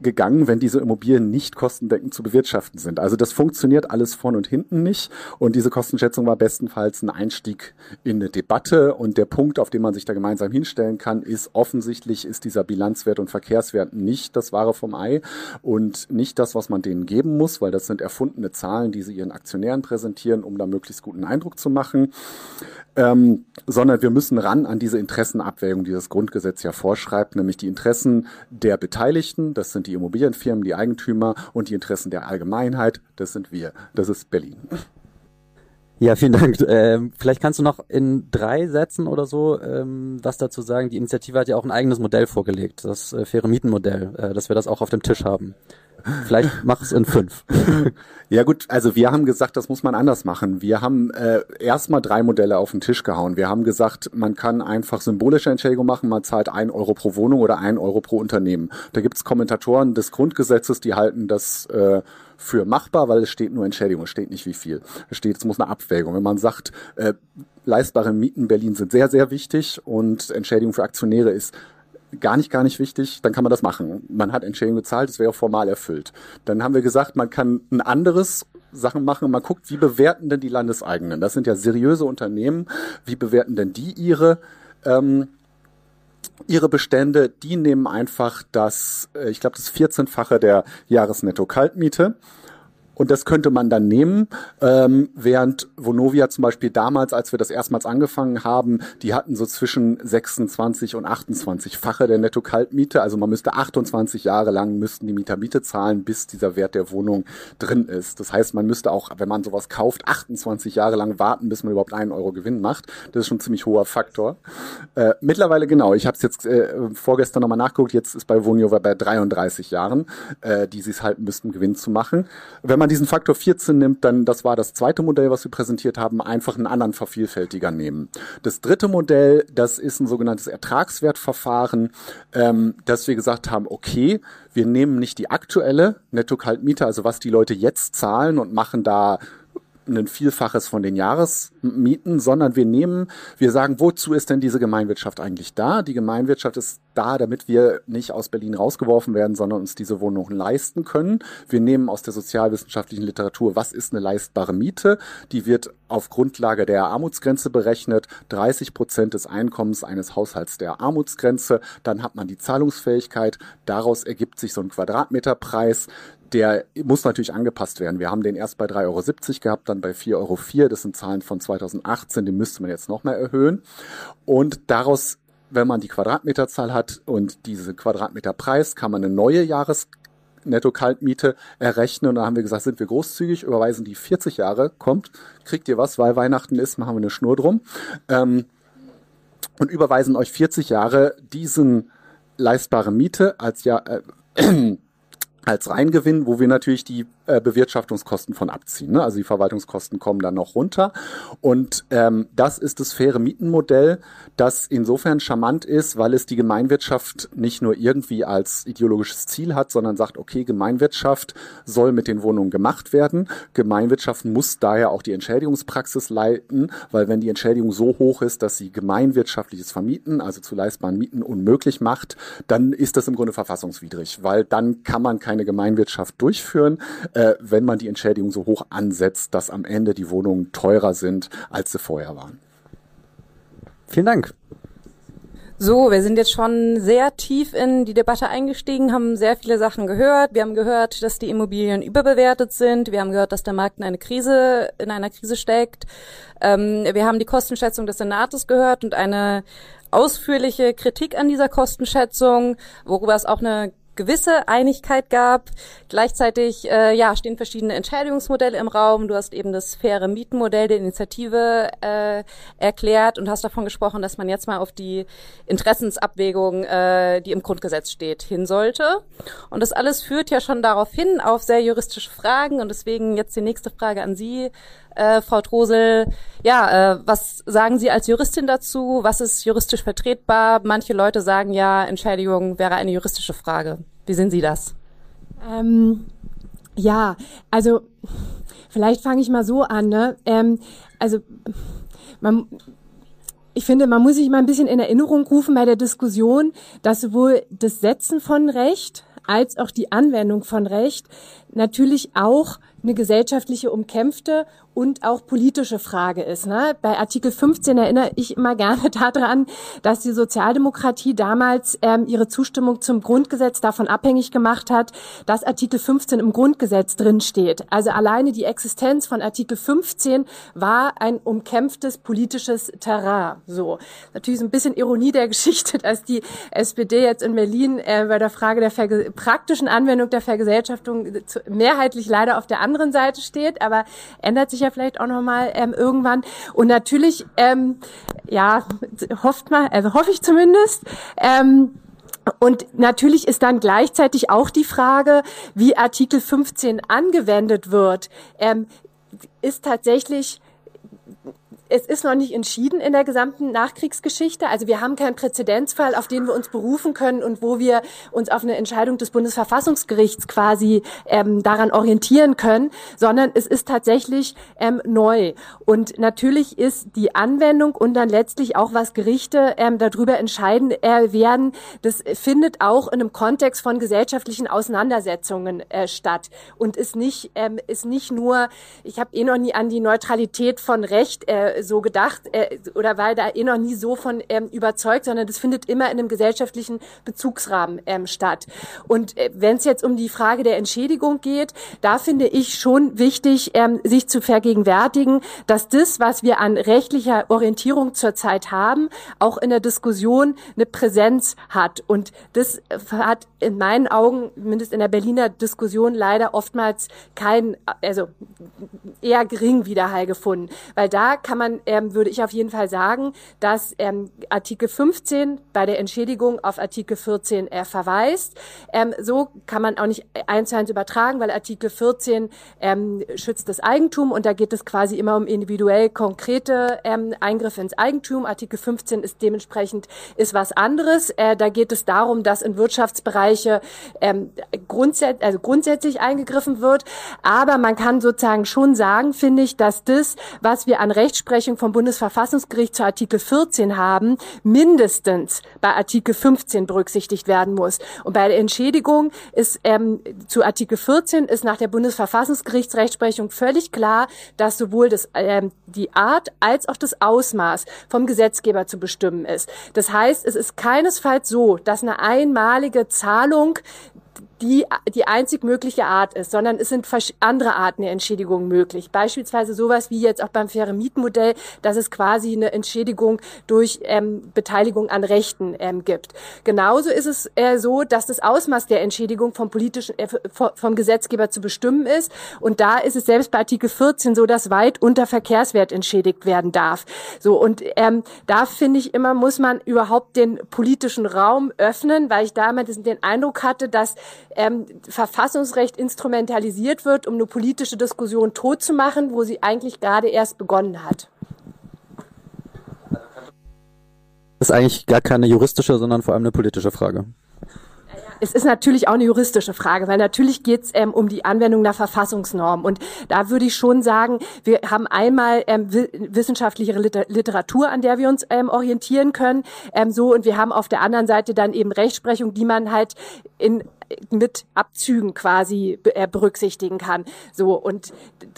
gegangen, wenn diese Immobilien nicht kostendeckend zu bewirtschaften sind. Also das funktioniert alles vorn und hinten nicht. Und diese Kostenschätzung war bestenfalls ein Einstieg in eine Debatte. Und der Punkt, auf den man sich da gemeinsam hinstellen kann, ist offensichtlich ist dieser Bilanzwert und Verkehrswert nicht das Wahre vom Ei und nicht das, was man denen geben muss, weil das sind erfundene Zahlen, die sie ihren Aktionären präsentieren, um da möglichst guten Eindruck zu machen. Ähm, sondern wir müssen ran an diese Interessenabwägung, die das Grundgesetz ja vorschreibt, nämlich die Interessen der Beteiligten, das sind die Immobilienfirmen, die Eigentümer und die Interessen der Allgemeinheit, das sind wir, das ist Berlin.
Ja, vielen Dank. Ähm, vielleicht kannst du noch in drei Sätzen oder so ähm, was dazu sagen. Die Initiative hat ja auch ein eigenes Modell vorgelegt, das äh, faire Mietenmodell, äh, dass wir das auch auf dem Tisch haben. Vielleicht mach es in fünf.
ja gut, also wir haben gesagt, das muss man anders machen. Wir haben äh, erstmal drei Modelle auf den Tisch gehauen. Wir haben gesagt, man kann einfach symbolische Entschädigung machen, man zahlt ein Euro pro Wohnung oder ein Euro pro Unternehmen. Da gibt es Kommentatoren des Grundgesetzes, die halten das äh, für machbar, weil es steht nur Entschädigung, es steht nicht wie viel. Es steht, es muss eine Abwägung. Wenn man sagt, äh, leistbare Mieten in Berlin sind sehr, sehr wichtig und Entschädigung für Aktionäre ist gar nicht, gar nicht wichtig, dann kann man das machen. Man hat Entschädigung gezahlt, es wäre formal erfüllt. Dann haben wir gesagt, man kann ein anderes Sachen machen. Man guckt, wie bewerten denn die Landeseigenen? Das sind ja seriöse Unternehmen. Wie bewerten denn die ihre ähm, ihre Bestände? Die nehmen einfach das, äh, ich glaube, das 14-fache der Jahresnetto-Kaltmiete und das könnte man dann nehmen, ähm, während Vonovia zum Beispiel damals, als wir das erstmals angefangen haben, die hatten so zwischen 26 und 28 Fache der Netto-Kaltmiete. Also man müsste 28 Jahre lang müssten die Mieter Miete zahlen, bis dieser Wert der Wohnung drin ist. Das heißt, man müsste auch, wenn man sowas kauft, 28 Jahre lang warten, bis man überhaupt einen Euro Gewinn macht. Das ist schon ein ziemlich hoher Faktor. Äh, mittlerweile genau, ich habe es jetzt äh, vorgestern nochmal nachgeguckt, jetzt ist bei Vonovia bei 33 Jahren, äh, die sie es halten müssten, Gewinn zu machen. Wenn man man diesen Faktor 14 nimmt, dann, das war das zweite Modell, was wir präsentiert haben, einfach einen anderen Vervielfältiger nehmen. Das dritte Modell, das ist ein sogenanntes Ertragswertverfahren, ähm, dass wir gesagt haben, okay, wir nehmen nicht die aktuelle Netto-Kaltmiete, also was die Leute jetzt zahlen und machen da ein Vielfaches von den Jahresmieten, sondern wir nehmen, wir sagen, wozu ist denn diese Gemeinwirtschaft eigentlich da? Die Gemeinwirtschaft ist da, damit wir nicht aus Berlin rausgeworfen werden, sondern uns diese Wohnungen leisten können. Wir nehmen aus der sozialwissenschaftlichen Literatur, was ist eine leistbare Miete? Die wird auf Grundlage der Armutsgrenze berechnet. 30 Prozent des Einkommens eines Haushalts der Armutsgrenze. Dann hat man die Zahlungsfähigkeit. Daraus ergibt sich so ein Quadratmeterpreis der muss natürlich angepasst werden. Wir haben den erst bei 3,70 Euro gehabt, dann bei 4,04 Euro. Das sind Zahlen von 2018, die müsste man jetzt noch mehr erhöhen. Und daraus, wenn man die Quadratmeterzahl hat und diese Quadratmeterpreis, kann man eine neue Jahres Netto-Kaltmiete errechnen. Und da haben wir gesagt, sind wir großzügig, überweisen die 40 Jahre, kommt, kriegt ihr was, weil Weihnachten ist, machen wir eine Schnur drum. Ähm, und überweisen euch 40 Jahre diesen leistbare Miete als ja äh, als Reingewinn, wo wir natürlich die äh, Bewirtschaftungskosten von abziehen. Ne? Also die Verwaltungskosten kommen dann noch runter. Und ähm, das ist das faire Mietenmodell, das insofern charmant ist, weil es die Gemeinwirtschaft nicht nur irgendwie als ideologisches Ziel hat, sondern sagt, okay, Gemeinwirtschaft soll mit den Wohnungen gemacht werden. Gemeinwirtschaft muss daher auch die Entschädigungspraxis leiten, weil wenn die Entschädigung so hoch ist, dass sie gemeinwirtschaftliches Vermieten, also zu leistbaren Mieten unmöglich macht, dann ist das im Grunde verfassungswidrig, weil dann kann man keine Gemeinwirtschaft durchführen äh, wenn man die Entschädigung so hoch ansetzt, dass am Ende die Wohnungen teurer sind, als sie vorher waren.
Vielen Dank.
So, wir sind jetzt schon sehr tief in die Debatte eingestiegen, haben sehr viele Sachen gehört. Wir haben gehört, dass die Immobilien überbewertet sind. Wir haben gehört, dass der Markt in eine Krise, in einer Krise steckt. Ähm, wir haben die Kostenschätzung des Senates gehört und eine ausführliche Kritik an dieser Kostenschätzung, worüber es auch eine gewisse Einigkeit gab. Gleichzeitig äh, ja, stehen verschiedene Entschädigungsmodelle im Raum. Du hast eben das faire Mietenmodell der Initiative äh, erklärt und hast davon gesprochen, dass man jetzt mal auf die Interessensabwägung, äh, die im Grundgesetz steht, hin sollte. Und das alles führt ja schon darauf hin, auf sehr juristische Fragen. Und deswegen jetzt die nächste Frage an Sie, äh, Frau Trosel. Ja, äh, was sagen Sie als Juristin dazu? Was ist juristisch vertretbar? Manche Leute sagen ja, Entschädigung wäre eine juristische Frage. Wie sehen Sie das?
Ähm, ja, also vielleicht fange ich mal so an. Ne? Ähm, also man, ich finde, man muss sich mal ein bisschen in Erinnerung rufen bei der Diskussion, dass sowohl das Setzen von Recht als auch die Anwendung von Recht natürlich auch eine gesellschaftliche umkämpfte und auch politische Frage ist. Ne? Bei Artikel 15 erinnere ich immer gerne daran, dass die Sozialdemokratie damals ähm, ihre Zustimmung zum Grundgesetz davon abhängig gemacht hat, dass Artikel 15 im Grundgesetz drin steht. Also alleine die Existenz von Artikel 15 war ein umkämpftes politisches Terrain. So natürlich so ein bisschen Ironie der Geschichte, dass die SPD jetzt in Berlin äh, bei der Frage der praktischen Anwendung der Vergesellschaftung mehrheitlich leider auf der anderen Seite steht, aber ändert sich ja vielleicht auch nochmal ähm, irgendwann. Und natürlich, ähm, ja, hofft man, also hoffe ich zumindest, ähm, und natürlich ist dann gleichzeitig auch die Frage, wie Artikel 15 angewendet wird, ähm, ist tatsächlich es ist noch nicht entschieden in der gesamten Nachkriegsgeschichte. Also wir haben keinen Präzedenzfall, auf den wir uns berufen können und wo wir uns auf eine Entscheidung des Bundesverfassungsgerichts quasi ähm, daran orientieren können, sondern es ist tatsächlich ähm, neu. Und natürlich ist die Anwendung und dann letztlich auch, was Gerichte ähm, darüber entscheiden äh, werden, das findet auch in einem Kontext von gesellschaftlichen Auseinandersetzungen äh, statt und ist nicht, ähm, ist nicht nur, ich habe eh noch nie an die Neutralität von Recht äh, so gedacht äh, oder war da eh noch nie so von ähm, überzeugt, sondern das findet immer in einem gesellschaftlichen Bezugsrahmen ähm, statt. Und äh, wenn es jetzt um die Frage der Entschädigung geht, da finde ich schon wichtig, ähm, sich zu vergegenwärtigen, dass das, was wir an rechtlicher Orientierung zurzeit haben, auch in der Diskussion eine Präsenz hat. Und das hat in meinen Augen, mindestens in der Berliner Diskussion, leider oftmals kein, also eher gering Widerhall gefunden. Weil da kann man man, ähm, würde ich auf jeden Fall sagen, dass ähm, Artikel 15 bei der Entschädigung auf Artikel 14 äh, verweist. Ähm, so kann man auch nicht eins zu eins übertragen, weil Artikel 14 ähm, schützt das Eigentum und da geht es quasi immer um individuell konkrete ähm, Eingriffe ins Eigentum. Artikel 15 ist dementsprechend ist was anderes. Äh, da geht es darum, dass in Wirtschaftsbereiche ähm, grundsätzlich, also grundsätzlich eingegriffen wird. Aber man kann sozusagen schon sagen, finde ich, dass das, was wir an Rechtsprechung Rechtsprechung vom Bundesverfassungsgericht zu Artikel 14 haben, mindestens bei Artikel 15 berücksichtigt werden muss. Und bei der Entschädigung ist ähm, zu Artikel 14 ist nach der Bundesverfassungsgerichtsrechtsprechung völlig klar, dass sowohl das, ähm, die Art als auch das Ausmaß vom Gesetzgeber zu bestimmen ist. Das heißt, es ist keinesfalls so, dass eine einmalige Zahlung die die einzig mögliche Art ist, sondern es sind andere Arten der Entschädigung möglich. Beispielsweise sowas wie jetzt auch beim faire Mietmodell, dass es quasi eine Entschädigung durch ähm, Beteiligung an Rechten ähm, gibt. Genauso ist es äh, so, dass das Ausmaß der Entschädigung vom politischen äh, vom Gesetzgeber zu bestimmen ist und da ist es selbst bei Artikel 14 so, dass weit unter Verkehrswert entschädigt werden darf. So und ähm, da finde ich immer muss man überhaupt den politischen Raum öffnen, weil ich damals den Eindruck hatte, dass ähm, Verfassungsrecht instrumentalisiert wird, um eine politische Diskussion tot zu machen, wo sie eigentlich gerade erst begonnen hat.
Das ist eigentlich gar keine juristische, sondern vor allem eine politische Frage.
Es ist natürlich auch eine juristische Frage, weil natürlich geht es ähm, um die Anwendung der Verfassungsnorm. Und da würde ich schon sagen, wir haben einmal ähm, wissenschaftliche Literatur, an der wir uns ähm, orientieren können, ähm, so und wir haben auf der anderen Seite dann eben Rechtsprechung, die man halt in mit Abzügen quasi äh, berücksichtigen kann. So und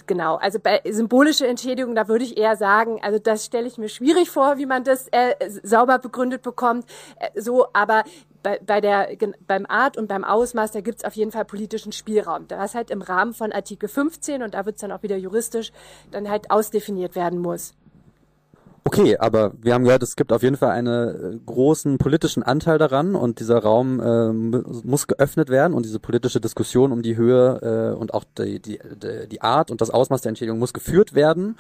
genau, also bei symbolische Entschädigung, da würde ich eher sagen, also das stelle ich mir schwierig vor, wie man das äh, sauber begründet bekommt. Äh, so, aber bei, bei der, beim Art und beim Ausmaß, da gibt's auf jeden Fall politischen Spielraum. Das halt im Rahmen von Artikel 15 und da wird's dann auch wieder juristisch dann halt ausdefiniert werden muss.
Okay, aber wir haben gehört, es gibt auf jeden Fall einen äh, großen politischen Anteil daran und dieser Raum äh, muss geöffnet werden und diese politische Diskussion um die Höhe äh, und auch die, die, die Art und das Ausmaß der Entschädigung muss geführt werden.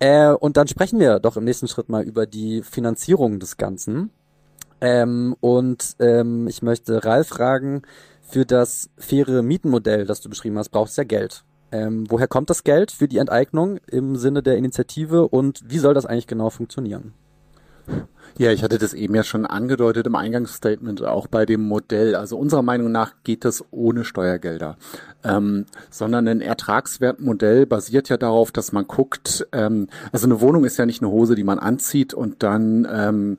Äh, und dann sprechen wir doch im nächsten Schritt mal über die Finanzierung des Ganzen. Ähm, und ähm, ich möchte Ralf fragen, für das faire Mietenmodell, das du beschrieben hast, braucht es ja Geld. Ähm, woher kommt das Geld für die Enteignung im Sinne der Initiative und wie soll das eigentlich genau funktionieren?
Ja, ich hatte das eben ja schon angedeutet im Eingangsstatement, auch bei dem Modell. Also unserer Meinung nach geht das ohne Steuergelder, ähm, sondern ein Ertragswertmodell basiert ja darauf, dass man guckt, ähm, also eine Wohnung ist ja nicht eine Hose, die man anzieht und dann ähm,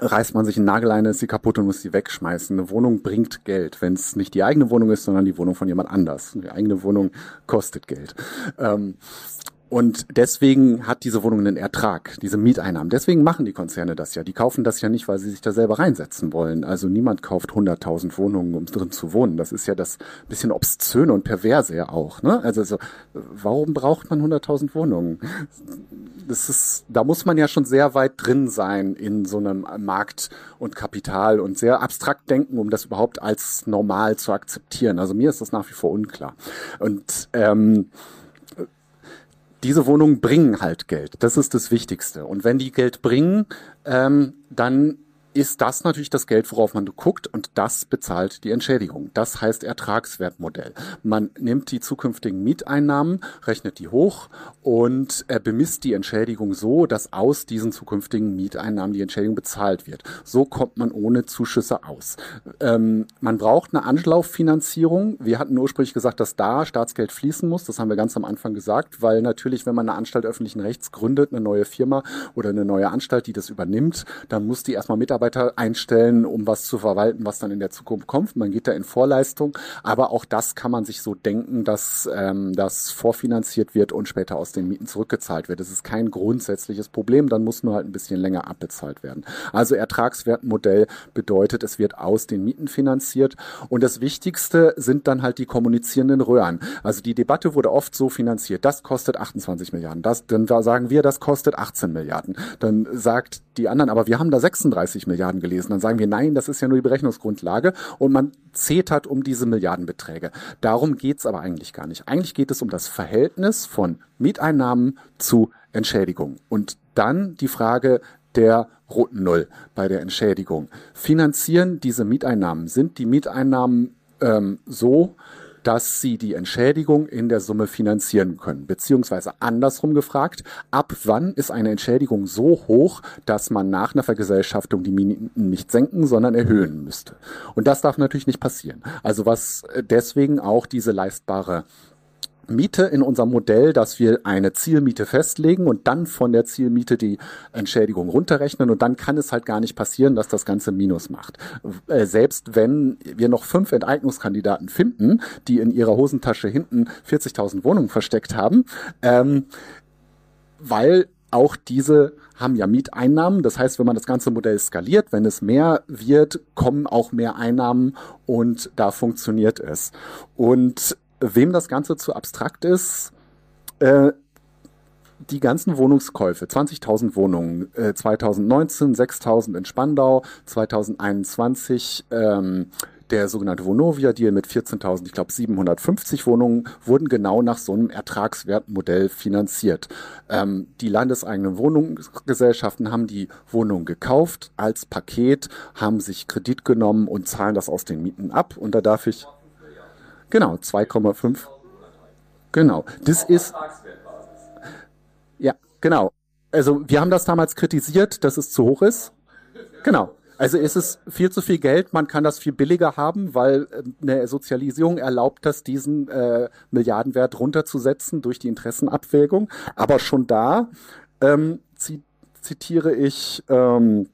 reißt man sich ein Nagelein, ist sie kaputt und muss sie wegschmeißen. Eine Wohnung bringt Geld, wenn es nicht die eigene Wohnung ist, sondern die Wohnung von jemand anders. Die eigene Wohnung kostet Geld. Ähm, Und deswegen hat diese Wohnung einen Ertrag, diese Mieteinnahmen. Deswegen machen die Konzerne das ja. Die kaufen das ja nicht, weil sie sich da selber reinsetzen wollen. Also niemand kauft 100.000 Wohnungen, um drin zu wohnen. Das ist ja das bisschen obszöne und perverse ja auch. Ne? Also so, warum braucht man 100.000 Wohnungen? Das ist, da muss man ja schon sehr weit drin sein in so einem Markt und Kapital und sehr abstrakt denken, um das überhaupt als normal zu akzeptieren. Also mir ist das nach wie vor unklar. Und ähm, diese Wohnungen bringen halt Geld. Das ist das Wichtigste. Und wenn die Geld bringen, ähm, dann ist das natürlich das Geld, worauf man guckt und das bezahlt die Entschädigung. Das heißt Ertragswertmodell. Man nimmt die zukünftigen Mieteinnahmen, rechnet die hoch und äh, bemisst die Entschädigung so, dass aus diesen zukünftigen Mieteinnahmen die Entschädigung bezahlt wird. So kommt man ohne Zuschüsse aus. Ähm, man braucht eine Anlauffinanzierung. Wir hatten ursprünglich gesagt, dass da Staatsgeld fließen muss. Das haben wir ganz am Anfang gesagt, weil natürlich, wenn man eine Anstalt öffentlichen Rechts gründet, eine neue Firma oder eine neue Anstalt, die das übernimmt, dann muss die erstmal Mitarbeiter Mitarbeiter einstellen, um was zu verwalten, was dann in der Zukunft kommt. Man geht da in Vorleistung, aber auch das kann man sich so denken, dass ähm, das vorfinanziert wird und später aus den Mieten zurückgezahlt wird. Das ist kein grundsätzliches Problem, dann muss nur halt ein bisschen länger abbezahlt werden. Also Ertragswertmodell bedeutet, es wird aus den Mieten finanziert und das Wichtigste sind dann halt die kommunizierenden Röhren. Also die Debatte wurde oft so finanziert, das kostet 28 Milliarden, das, dann da sagen wir, das kostet 18 Milliarden. Dann sagt die anderen, aber wir haben da 36 Milliarden gelesen. Dann sagen wir, nein, das ist ja nur die Berechnungsgrundlage und man zetert um diese Milliardenbeträge. Darum geht's aber eigentlich gar nicht. Eigentlich geht es um das Verhältnis von Mieteinnahmen zu Entschädigung. Und dann die Frage der roten Null bei der Entschädigung. Finanzieren diese Mieteinnahmen? Sind die Mieteinnahmen ähm, so, dass sie die Entschädigung in der Summe finanzieren können. Beziehungsweise andersrum gefragt, ab wann ist eine Entschädigung so hoch, dass man nach einer Vergesellschaftung die Mieten nicht senken, sondern erhöhen müsste. Und das darf natürlich nicht passieren. Also was deswegen auch diese leistbare Miete in unserem Modell, dass wir eine Zielmiete festlegen und dann von der Zielmiete die Entschädigung runterrechnen und dann kann es halt gar nicht passieren, dass das Ganze Minus macht. Äh, selbst wenn wir noch fünf Enteignungskandidaten finden, die in ihrer Hosentasche hinten 40.000 Wohnungen versteckt haben, ähm, weil auch diese haben ja Mieteinnahmen. Das heißt, wenn man das ganze Modell skaliert, wenn es mehr wird, kommen auch mehr Einnahmen und da funktioniert es. Und wem das Ganze zu abstrakt ist, äh, die ganzen Wohnungskäufe, 20.000 Wohnungen, äh, 2019 6.000 in Spandau, 2021 ähm, der sogenannte Vonovia-Deal mit 14.000, ich glaube 750 Wohnungen, wurden genau nach so einem Ertragswertmodell finanziert. Ähm, die landeseigenen Wohnungsgesellschaften haben die Wohnungen gekauft als Paket, haben sich Kredit genommen und zahlen das aus den Mieten ab. Und da darf ich Genau, 2,5. Genau. Das ist. Ja, genau. Also wir haben das damals kritisiert, dass es zu hoch ist. Genau. Also ist es viel zu viel Geld, man kann das viel billiger haben, weil äh, eine Sozialisierung erlaubt das, diesen äh, Milliardenwert runterzusetzen durch die Interessenabwägung. Aber schon da ähm, zitiere ich ähm,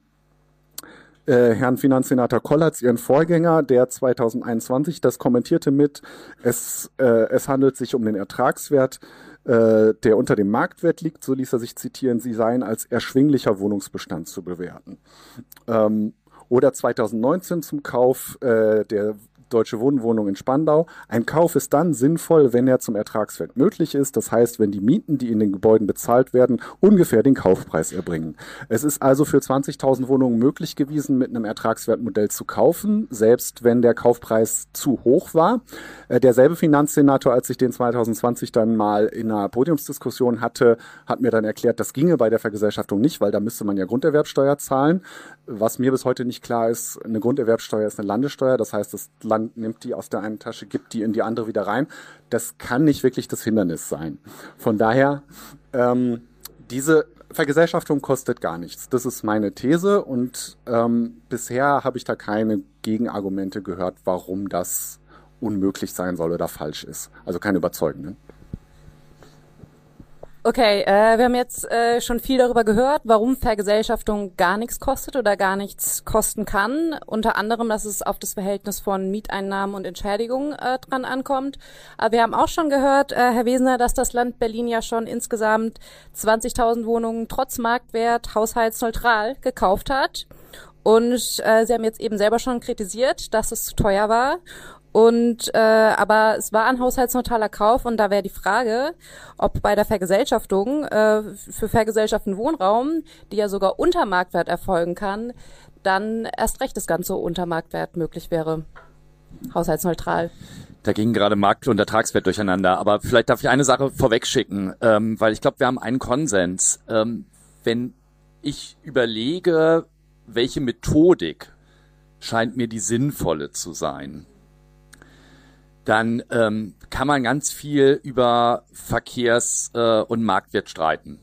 äh, Herrn Finanzsenator Kollatz, ihren Vorgänger, der 2021 das kommentierte mit, es, äh, es handelt sich um den Ertragswert, äh, der unter dem Marktwert liegt, so ließ er sich zitieren, sie seien als erschwinglicher Wohnungsbestand zu bewerten. Ähm, oder 2019 zum Kauf äh, der Deutsche Wohnwohnung in Spandau. Ein Kauf ist dann sinnvoll, wenn er zum Ertragswert möglich ist. Das heißt, wenn die Mieten, die in den Gebäuden bezahlt werden, ungefähr den Kaufpreis erbringen. Es ist also für 20.000 Wohnungen möglich gewesen, mit einem Ertragswertmodell zu kaufen, selbst wenn der Kaufpreis zu hoch war. Äh, derselbe Finanzsenator, als ich den 2020 dann mal in einer Podiumsdiskussion hatte, hat mir dann erklärt, das ginge bei der Vergesellschaftung nicht, weil da müsste man ja Grunderwerbsteuer zahlen. Was mir bis heute nicht klar ist, eine Grunderwerbsteuer ist eine Landessteuer. Das heißt, das Land Land nimmt die aus der einen Tasche, gibt die in die andere wieder rein. Das kann nicht wirklich das Hindernis sein. Von daher, ähm, diese Vergesellschaftung kostet gar nichts. Das ist meine These und ähm, bisher habe ich da keine Gegenargumente gehört, warum das unmöglich sein soll oder falsch ist. Also keine überzeugenden.
Okay, äh, wir haben jetzt äh, schon viel darüber gehört, warum Vergesellschaftung gar nichts kostet oder gar nichts kosten kann. Unter anderem, dass es auf das Verhältnis von Mieteinnahmen und Entschädigungen äh, dran ankommt. Aber wir haben auch schon gehört, äh, Herr Wesener, dass das Land Berlin ja schon insgesamt 20.000 Wohnungen trotz Marktwert haushaltsneutral gekauft hat. Und äh, Sie haben jetzt eben selber schon kritisiert, dass es zu teuer war. Und äh, aber es war ein haushaltsneutraler Kauf und da wäre die Frage, ob bei der Vergesellschaftung äh, für vergesellschaften Wohnraum, die ja sogar unter Marktwert erfolgen kann, dann erst recht das Ganze unter Marktwert möglich wäre. Haushaltsneutral.
Da ging gerade Markt- und Ertragswert durcheinander. Aber vielleicht darf ich eine Sache vorwegschicken, ähm, weil ich glaube, wir haben einen Konsens. Ähm, wenn ich überlege, welche Methodik scheint mir die sinnvolle zu sein, dann ähm, kann man ganz viel über Verkehrs- äh, und Marktwert streiten.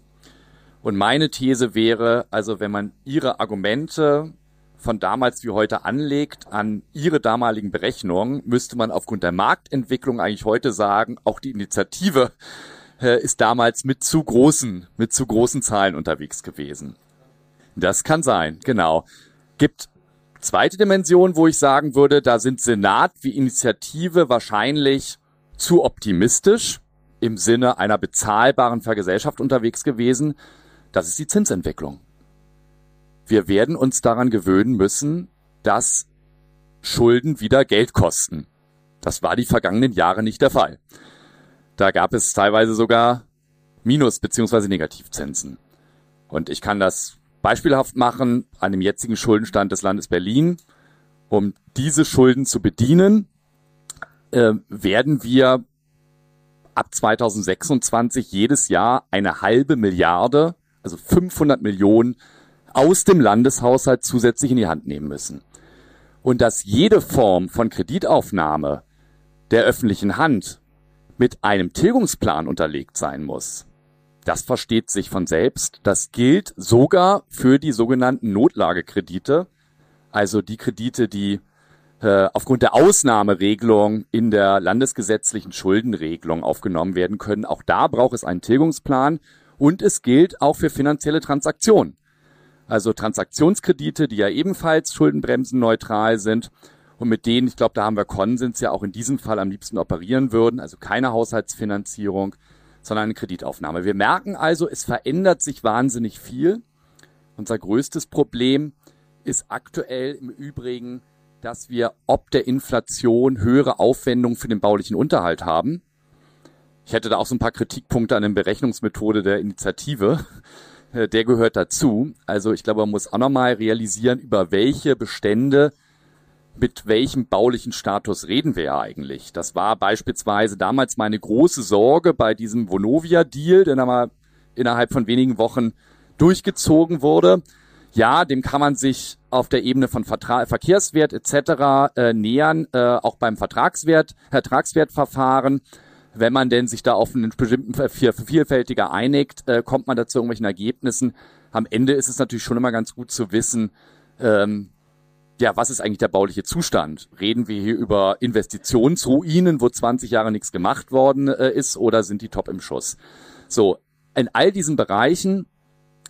Und meine These wäre, also wenn man Ihre Argumente von damals wie heute anlegt an Ihre damaligen Berechnungen, müsste man aufgrund der Marktentwicklung eigentlich heute sagen, auch die Initiative äh, ist damals mit zu großen, mit zu großen Zahlen unterwegs gewesen. Das kann sein, genau. Gibt zweite Dimension, wo ich sagen würde, da sind Senat wie Initiative wahrscheinlich zu optimistisch im Sinne einer bezahlbaren Vergesellschaft unterwegs gewesen. Das ist die Zinsentwicklung. Wir werden uns daran gewöhnen müssen, dass Schulden wieder Geld kosten. Das war die vergangenen Jahre nicht der Fall. Da gab es teilweise sogar Minus- bzw. Negativzinsen. Und ich kann das beispielhaft machen an dem jetzigen Schuldenstand des Landes Berlin. Um diese Schulden zu bedienen, äh, werden wir ab 2026 jedes Jahr eine halbe Milliarde, also 500 Millionen aus dem Landeshaushalt zusätzlich in die Hand nehmen müssen. Und dass jede Form von Kreditaufnahme der öffentlichen Hand mit einem Tilgungsplan unterlegt sein muss, das versteht sich von selbst. Das gilt sogar für die sogenannten Notlagekredite, also die Kredite, die äh, aufgrund der Ausnahmeregelung in der landesgesetzlichen Schuldenregelung aufgenommen werden können. Auch da braucht es einen Tilgungsplan und es gilt auch für finanzielle Transaktionen. Also Transaktionskredite, die ja ebenfalls schuldenbremsenneutral sind und mit denen, ich glaube, da haben wir Konsens, ja auch in diesem Fall am liebsten operieren würden, also keine Haushaltsfinanzierung, sondern eine Kreditaufnahme. Wir merken also, es verändert sich wahnsinnig viel. Unser größtes Problem ist aktuell im Übrigen, dass wir ob der Inflation höhere Aufwendungen für den baulichen Unterhalt haben. Ich hätte da auch so ein paar Kritikpunkte an der Berechnungsmethode der Initiative. Der gehört dazu. Also ich glaube, man muss auch nochmal realisieren, über welche Bestände mit welchem baulichen Status reden wir ja eigentlich? Das war beispielsweise damals meine große Sorge bei diesem Vonovia-Deal, der mal innerhalb von wenigen Wochen durchgezogen wurde. Ja, dem kann man sich auf der Ebene von Vertra Verkehrswert etc. Äh, nähern, äh, auch beim Vertragswert, Vertragswertverfahren. Wenn man denn sich da auf einen bestimmten Vielfältiger einigt, äh, kommt man da zu irgendwelchen Ergebnissen. Am Ende ist es natürlich schon immer ganz gut zu wissen, ähm, ja, was ist eigentlich der bauliche Zustand? Reden wir hier über Investitionsruinen, wo 20 Jahre nichts gemacht worden äh, ist, oder sind die top im Schuss? So, in all diesen Bereichen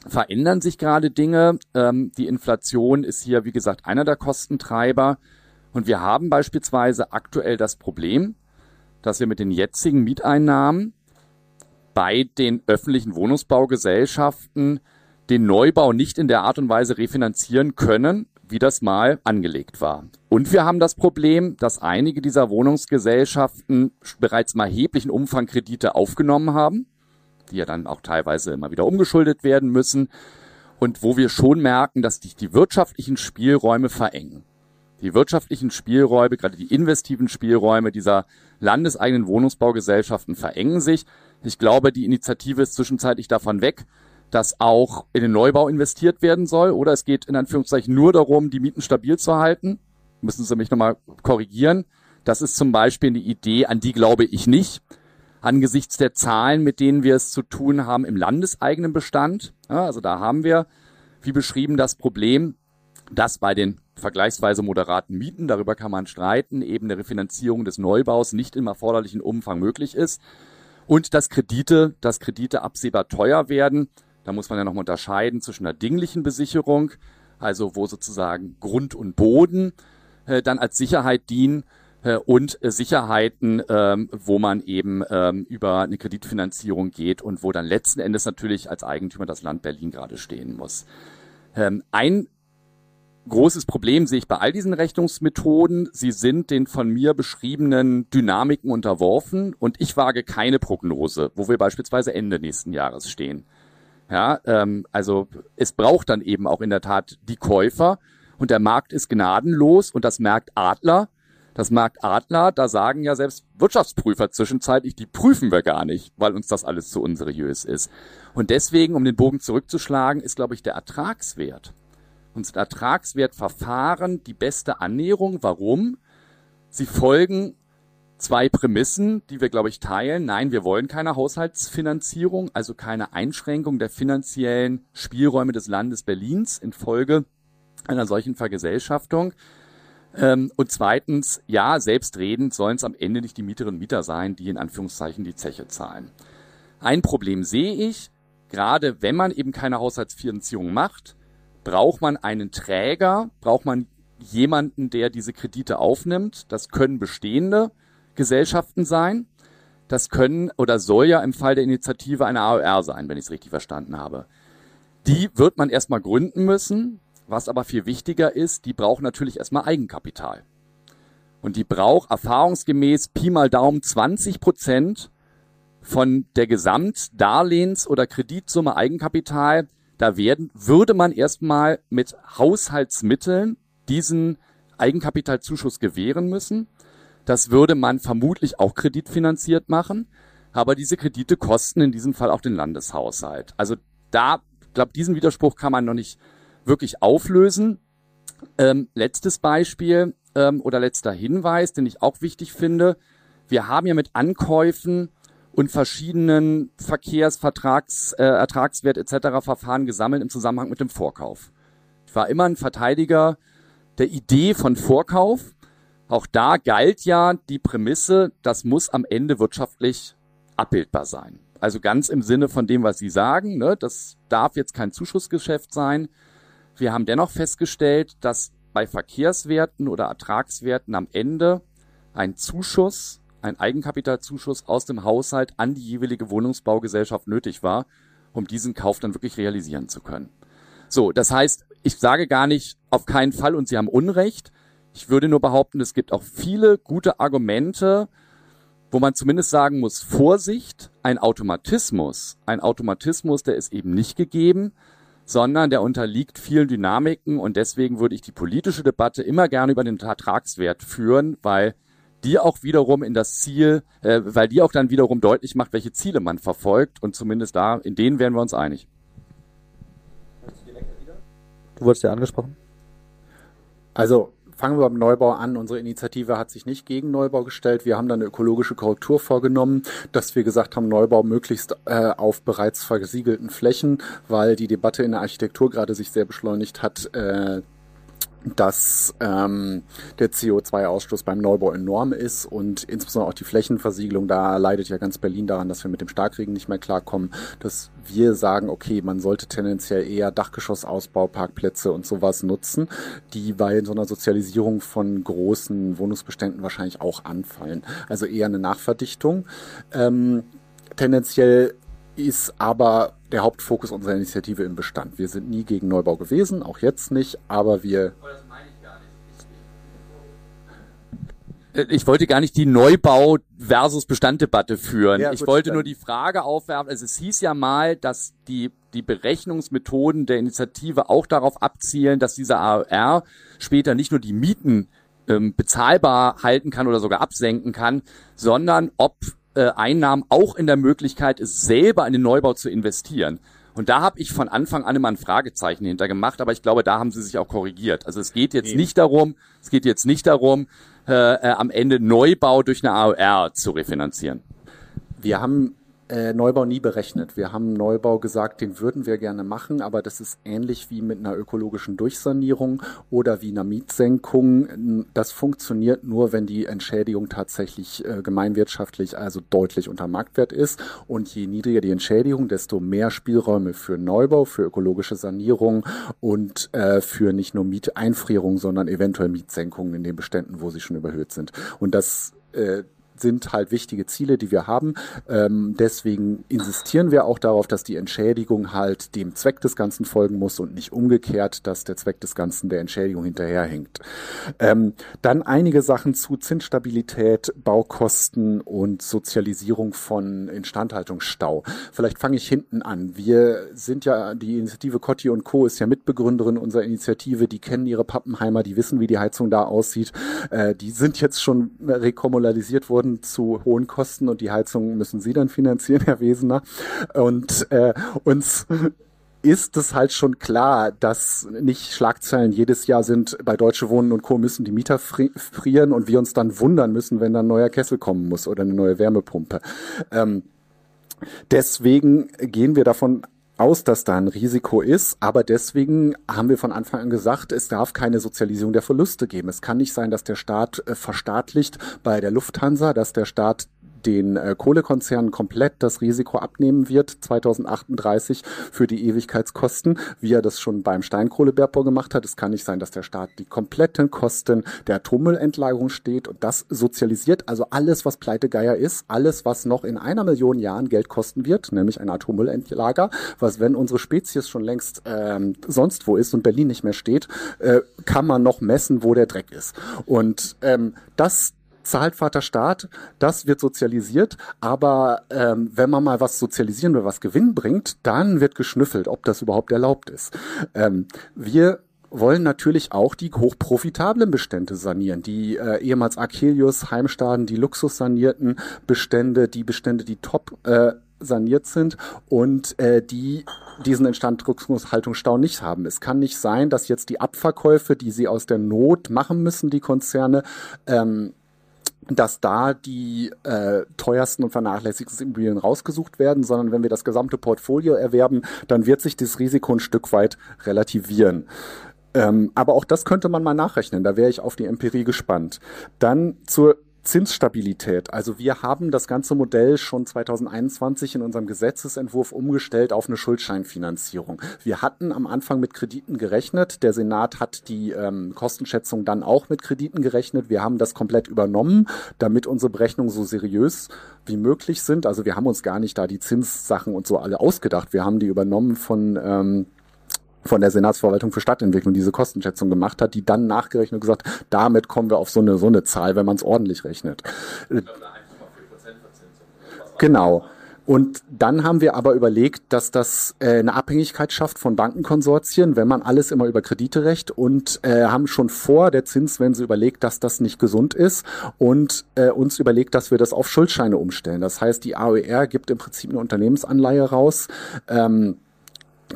verändern sich gerade Dinge. Ähm, die Inflation ist hier, wie gesagt, einer der Kostentreiber. Und wir haben beispielsweise aktuell das Problem, dass wir mit den jetzigen Mieteinnahmen bei den öffentlichen Wohnungsbaugesellschaften den Neubau nicht in der Art und Weise refinanzieren können, wie das mal angelegt war. Und wir haben das Problem, dass einige dieser Wohnungsgesellschaften bereits im erheblichen Umfang Kredite aufgenommen haben, die ja dann auch teilweise immer wieder umgeschuldet werden müssen und wo wir schon merken, dass sich die wirtschaftlichen Spielräume verengen. Die wirtschaftlichen Spielräume, gerade die investiven Spielräume dieser landeseigenen Wohnungsbaugesellschaften verengen sich. Ich glaube, die Initiative ist zwischenzeitlich davon weg, dass auch in den Neubau investiert werden soll oder es geht in Anführungszeichen nur darum, die Mieten stabil zu halten. Müssen Sie mich nochmal korrigieren. Das ist zum Beispiel eine Idee, an die glaube ich nicht. Angesichts der Zahlen, mit denen wir es zu tun haben im landeseigenen Bestand. Ja, also da haben wir, wie beschrieben, das Problem, dass bei den vergleichsweise moderaten Mieten, darüber kann man streiten, eben eine Refinanzierung des Neubaus nicht im erforderlichen Umfang möglich ist. und dass Kredite, dass Kredite absehbar teuer werden. Da muss man ja noch unterscheiden zwischen einer dinglichen Besicherung, also wo sozusagen Grund und Boden äh, dann als Sicherheit dienen äh, und äh, Sicherheiten, ähm, wo man eben ähm, über eine Kreditfinanzierung geht und wo dann letzten Endes natürlich als Eigentümer das Land Berlin gerade stehen muss. Ähm, ein großes Problem sehe ich bei all diesen Rechnungsmethoden. Sie sind den von mir beschriebenen Dynamiken unterworfen und ich wage keine Prognose, wo wir beispielsweise Ende nächsten Jahres stehen. Ja, ähm, also es braucht dann eben auch in der Tat die Käufer und der Markt ist gnadenlos und das merkt Adler. Das merkt Adler, da sagen ja selbst Wirtschaftsprüfer zwischenzeitlich, die prüfen wir gar nicht, weil uns das alles zu unseriös ist. Und deswegen, um den Bogen zurückzuschlagen, ist, glaube ich, der Ertragswert und sind Ertragswertverfahren die beste Annäherung. Warum? Sie folgen zwei Prämissen, die wir, glaube ich, teilen. Nein, wir wollen keine Haushaltsfinanzierung, also keine Einschränkung der finanziellen Spielräume des Landes Berlins infolge einer solchen Vergesellschaftung. Ähm, und zweitens, ja, selbstredend sollen es am Ende nicht die Mieterinnen und Mieter sein, die in Anführungszeichen die Zeche zahlen. Ein Problem sehe ich, gerade wenn man eben keine Haushaltsfinanzierung macht, braucht man einen Träger, braucht man jemanden, der diese Kredite aufnimmt. Das können bestehende Gesellschaften sein. Das können oder soll ja im Fall der Initiative eine AOR sein, wenn ich es richtig verstanden habe. Die wird man erstmal gründen müssen. Was aber viel wichtiger ist, die braucht natürlich erstmal Eigenkapital. Und die braucht erfahrungsgemäß Pi mal Daumen 20 Prozent von der Gesamtdarlehens- oder Kreditsumme Eigenkapital, da werden, würde man erstmal mit Haushaltsmitteln diesen Eigenkapitalzuschuss gewähren müssen. Das würde man vermutlich auch kreditfinanziert machen. Aber diese Kredite kosten in diesem Fall auch den Landeshaushalt. Also da, glaube diesen Widerspruch kann man noch nicht wirklich auflösen. Ähm, letztes Beispiel ähm, oder letzter Hinweis, den ich auch wichtig finde. Wir haben ja mit Ankäufen und verschiedenen Verkehrsvertrags, äh, Ertragswert etc. Verfahren gesammelt im Zusammenhang mit dem Vorkauf. Ich war immer ein Verteidiger der Idee von Vorkauf. Auch da galt ja die Prämisse, das muss am Ende wirtschaftlich abbildbar sein. Also ganz im Sinne von dem, was Sie sagen, ne, das darf jetzt kein Zuschussgeschäft sein. Wir haben dennoch festgestellt, dass bei Verkehrswerten oder Ertragswerten am Ende ein Zuschuss ein Eigenkapitalzuschuss aus dem Haushalt an die jeweilige Wohnungsbaugesellschaft nötig war, um diesen Kauf dann wirklich realisieren zu können. So, das heißt, ich sage gar nicht auf keinen Fall und Sie haben Unrecht. Ich würde nur behaupten, es gibt auch viele gute Argumente, wo man zumindest sagen muss, Vorsicht, ein Automatismus, ein Automatismus, der ist eben nicht gegeben, sondern der unterliegt vielen Dynamiken und deswegen würde ich die politische Debatte immer gerne über den Ertragswert führen, weil die auch wiederum in das Ziel, äh, weil die auch dann wiederum deutlich macht, welche Ziele man verfolgt und zumindest da, in denen wären wir uns einig.
Du wurdest ja angesprochen.
Also fangen wir beim Neubau an. Unsere Initiative hat sich nicht gegen Neubau gestellt. Wir haben dann eine ökologische Korrektur vorgenommen, dass wir gesagt haben, Neubau möglichst äh, auf bereits versiegelten Flächen, weil die Debatte in der Architektur gerade sich sehr beschleunigt hat. Äh, dass ähm, der CO2-Ausstoß beim Neubau enorm ist und insbesondere auch die Flächenversiegelung, da leidet ja ganz Berlin daran, dass wir mit dem Starkregen nicht mehr klarkommen, dass wir sagen, okay, man sollte tendenziell eher Dachgeschossausbau, Parkplätze und sowas nutzen, die bei so einer Sozialisierung von großen Wohnungsbeständen wahrscheinlich auch anfallen. Also eher eine Nachverdichtung. Ähm, tendenziell ist aber der Hauptfokus unserer Initiative im Bestand. Wir sind nie gegen Neubau gewesen, auch jetzt nicht, aber wir.
Ich wollte gar nicht die Neubau versus Bestanddebatte führen.
Ja,
ich wollte nur die Frage aufwerfen. Also es hieß ja mal, dass die, die Berechnungsmethoden der Initiative auch darauf abzielen, dass dieser AOR später nicht nur die Mieten ähm, bezahlbar halten kann oder sogar absenken kann, sondern ob äh, Einnahmen auch in der Möglichkeit ist, selber in den Neubau zu investieren. Und da habe ich von Anfang an immer ein Fragezeichen hinter gemacht, aber ich glaube, da haben sie sich auch korrigiert. Also es geht jetzt
Nee.
nicht darum, es geht jetzt nicht darum, äh, äh, am Ende Neubau durch eine AOR zu refinanzieren.
Wir haben äh, Neubau nie berechnet. Wir haben Neubau gesagt, den würden wir gerne machen, aber das ist ähnlich wie mit einer ökologischen Durchsanierung oder wie einer Mietsenkung. Das funktioniert nur, wenn die Entschädigung tatsächlich äh, gemeinwirtschaftlich, also deutlich unter Marktwert ist. Und je niedriger die Entschädigung, desto mehr Spielräume für Neubau, für ökologische Sanierung und äh, für nicht nur Mieteinfrierung, sondern eventuell Mietsenkungen in den Beständen, wo sie schon überhöht sind. Und das äh, sind halt wichtige Ziele, die wir haben. Ähm, deswegen insistieren wir auch darauf, dass die Entschädigung halt dem Zweck des Ganzen folgen muss und nicht umgekehrt, dass der Zweck des Ganzen der Entschädigung hinterherhängt. Ähm, dann einige Sachen zu Zinsstabilität, Baukosten und Sozialisierung von Instandhaltungsstau. Vielleicht fange ich hinten an. Wir sind ja, die Initiative Cotti und Co. ist ja Mitbegründerin unserer Initiative. Die kennen ihre Pappenheimer, die wissen, wie die Heizung da aussieht. Äh, die sind jetzt schon rekommunalisiert worden zu hohen Kosten und die Heizung müssen Sie dann finanzieren, Herr Wesener. Und äh, uns ist es halt schon klar, dass nicht Schlagzeilen jedes Jahr sind, bei Deutsche Wohnen und Co. müssen die Mieter frieren und wir uns dann wundern müssen, wenn dann ein neuer Kessel kommen muss oder eine neue Wärmepumpe. Ähm, deswegen gehen wir davon aus, dass da ein Risiko ist, aber deswegen haben wir von Anfang an gesagt, es darf keine Sozialisierung der Verluste geben. Es kann nicht sein, dass der Staat äh, verstaatlicht bei der Lufthansa, dass der Staat den äh, Kohlekonzernen komplett das Risiko abnehmen wird, 2038 für die Ewigkeitskosten, wie er das schon beim Steinkohlebergbau gemacht hat. Es kann nicht sein, dass der Staat die kompletten Kosten der Atommüllentlagerung steht und das sozialisiert. Also alles, was Pleitegeier ist, alles, was noch in einer Million Jahren Geld kosten wird, nämlich ein Atommüllentlager, was, wenn unsere Spezies schon längst ähm, sonst wo ist und Berlin nicht mehr steht, äh, kann man noch messen, wo der Dreck ist. Und ähm, das zahlt Vaterstaat, das wird sozialisiert, aber ähm, wenn man mal was sozialisieren will, was Gewinn bringt, dann wird geschnüffelt, ob das überhaupt erlaubt ist. Ähm, wir wollen natürlich auch die hochprofitablen Bestände sanieren, die äh, ehemals Achelius, Heimstaden, die luxussanierten Bestände, die Bestände, die top äh, saniert sind und äh, die diesen Instandrückungshaltungsstau nicht haben. Es kann nicht sein, dass jetzt die Abverkäufe, die sie aus der Not machen müssen, die Konzerne, ähm, dass da die äh, teuersten und vernachlässigsten Immobilien rausgesucht werden, sondern wenn wir das gesamte Portfolio erwerben, dann wird sich das Risiko ein Stück weit relativieren. Ähm, aber auch das könnte man mal nachrechnen. Da wäre ich auf die Empirie gespannt. Dann zur Zinsstabilität. Also wir haben das ganze Modell schon 2021 in unserem Gesetzesentwurf umgestellt auf eine Schuldscheinfinanzierung. Wir hatten am Anfang mit Krediten gerechnet. Der Senat hat die ähm, Kostenschätzung dann auch mit Krediten gerechnet. Wir haben das komplett übernommen, damit unsere Berechnungen so seriös wie möglich sind. Also wir haben uns gar nicht da die Zinssachen und so alle ausgedacht. Wir haben die übernommen von ähm, von der Senatsverwaltung für Stadtentwicklung diese Kostenschätzung gemacht hat, die dann nachgerechnet und gesagt, damit kommen wir auf so eine, so eine Zahl, wenn man es ordentlich rechnet. Genau. Und dann haben wir aber überlegt, dass das äh, eine Abhängigkeit schafft von Bankenkonsortien, wenn man alles immer über Kredite recht und äh, haben schon vor der Zinswende überlegt, dass das nicht gesund ist und äh, uns überlegt, dass wir das auf Schuldscheine umstellen. Das heißt, die AOR gibt im Prinzip eine Unternehmensanleihe raus. Ähm,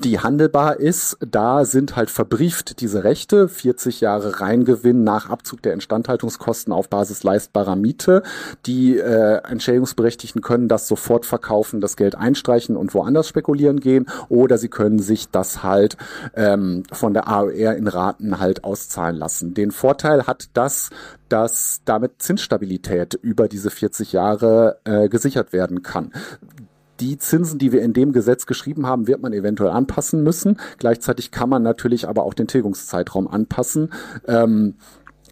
die handelbar ist, da sind halt verbrieft diese Rechte, 40 Jahre Reingewinn nach Abzug der Instandhaltungskosten auf Basis leistbarer Miete. Die äh, Entschädigungsberechtigten können das sofort verkaufen, das Geld einstreichen und woanders spekulieren gehen oder sie können sich das halt ähm, von der AOR in Raten halt auszahlen lassen. Den Vorteil hat das, dass damit Zinsstabilität über diese 40 Jahre äh, gesichert werden kann die Zinsen, die wir in dem Gesetz geschrieben haben, wird man eventuell anpassen müssen. Gleichzeitig kann man natürlich aber auch den Tilgungszeitraum anpassen. Ähm,